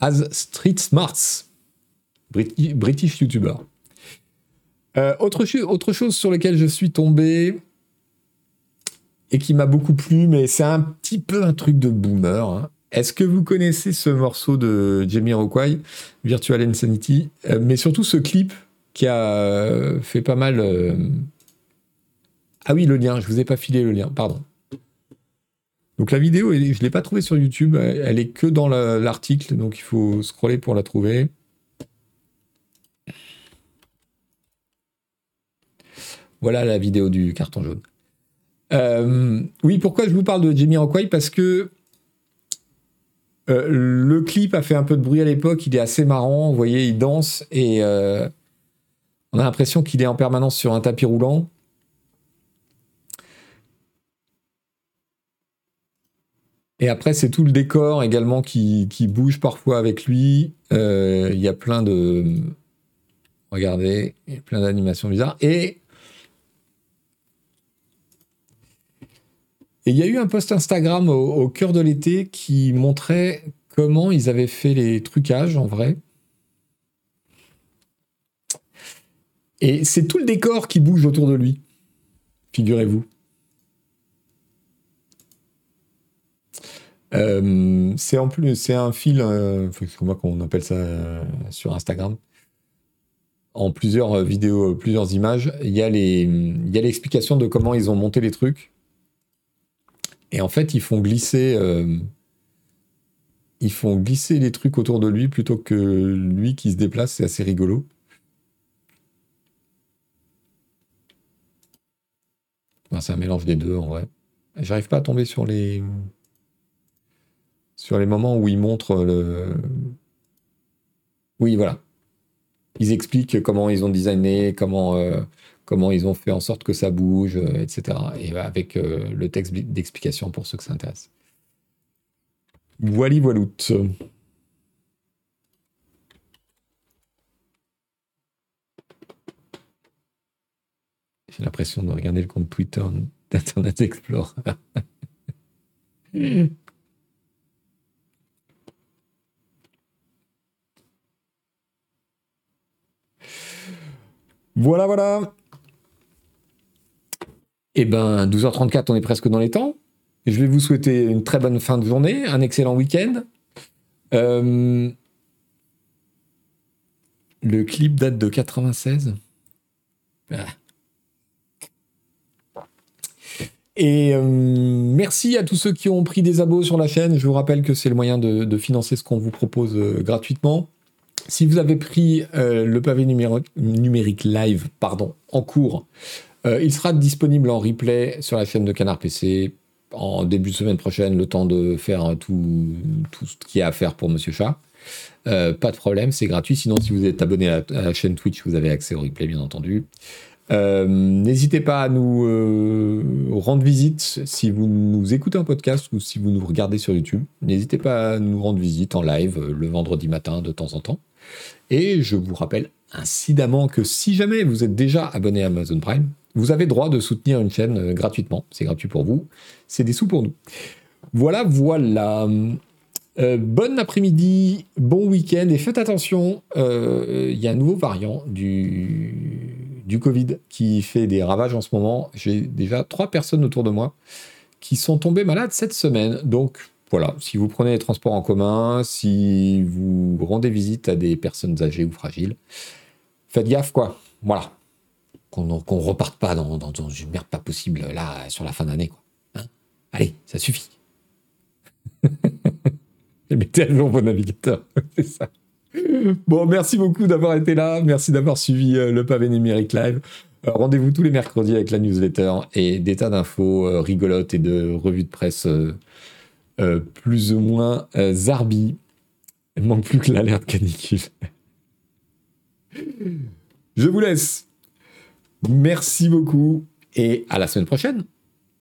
as Street Smarts, British YouTuber. Euh, autre, autre, chose sur laquelle je suis tombé et qui m'a beaucoup plu, mais c'est un petit peu un truc de boomer. Hein. Est-ce que vous connaissez ce morceau de Jamie Rockway, Virtual Insanity, euh, mais surtout ce clip qui a fait pas mal. Euh, ah oui, le lien, je vous ai pas filé le lien, pardon. Donc la vidéo, je ne l'ai pas trouvée sur YouTube, elle est que dans l'article, donc il faut scroller pour la trouver. Voilà la vidéo du carton jaune. Euh, oui, pourquoi je vous parle de Jamie Rockway Parce que euh, le clip a fait un peu de bruit à l'époque, il est assez marrant, vous voyez, il danse et on a l'impression qu'il est en permanence sur un tapis roulant. Et après, c'est tout le décor également qui, bouge parfois avec lui. Euh, il y a plein de. Regardez, il y a plein d'animations bizarres. Et. il y a eu un post Instagram au cœur de l'été qui montrait comment ils avaient fait les trucages en vrai. Et c'est tout le décor qui bouge autour de lui, figurez-vous. c'est en plus, c'est un fil, comment qu'on appelle ça sur Instagram en plusieurs vidéos, plusieurs images, il y a l'explication de comment ils ont monté les trucs. Et en fait, ils font glisser, euh, ils font glisser les trucs autour de lui plutôt que lui qui se déplace. C'est assez rigolo. C'est un mélange des deux en vrai. J'arrive pas à tomber sur les sur les moments où ils montrent le. Oui, voilà ils expliquent comment ils ont designé, comment, euh, comment ils ont fait en sorte que ça bouge, euh, etc. Et avec euh, le texte d'explication pour ceux que ça intéresse. Voilà, voilout. L'impression de regarder le compte Twitter d'Internet Explorer. *laughs* Voilà, voilà. Eh ben, 12h34, on est presque dans les temps. Je vais vous souhaiter une très bonne fin de journée, un excellent week-end. Euh, le clip date de 96. Ah. Et euh, merci à tous ceux qui ont pris des abos sur la chaîne. Je vous rappelle que c'est le moyen de, financer ce qu'on vous propose euh, gratuitement. Si vous avez pris euh, le pavé numérique live pardon, en cours, il sera disponible en replay sur la chaîne de Canard PC en début de semaine prochaine, le temps de faire tout, ce qu'il y a à faire pour Monsieur Chat. Pas de problème, c'est gratuit. Sinon, si vous êtes abonné à la, chaîne Twitch, vous avez accès au replay, bien entendu. N'hésitez pas à nous rendre visite si vous nous écoutez en podcast ou si vous nous regardez sur YouTube. N'hésitez pas à nous rendre visite en live le vendredi matin de temps en temps. Et je vous rappelle incidemment que si jamais vous êtes déjà abonné à Amazon Prime, vous avez droit de soutenir une chaîne euh, gratuitement. C'est gratuit pour vous, c'est des sous pour nous. Voilà, voilà. Euh, bon après-midi, bon week-end et faites attention, euh, il y a un nouveau variant du, du Covid qui fait des ravages en ce moment. J'ai déjà trois personnes autour de moi qui sont tombées malades cette semaine. Donc voilà, si vous prenez les transports en commun, si vous rendez visite à des personnes âgées ou fragiles, faites gaffe, quoi. Voilà. Qu'on ne reparte pas dans, une merde pas possible, là, sur la fin d'année. Hein? Allez, ça suffit. Et *laughs* mettez à jour vos navigateurs, *laughs* c'est ça. Bon, merci beaucoup d'avoir été là. Merci d'avoir suivi euh, le pavé numérique live. Euh, rendez-vous tous les mercredis avec la newsletter et des tas d'infos euh, rigolotes et de revues de presse plus ou moins Zarbi. Il manque plus que l'alerte canicule. Je vous laisse. Merci beaucoup et à la semaine prochaine.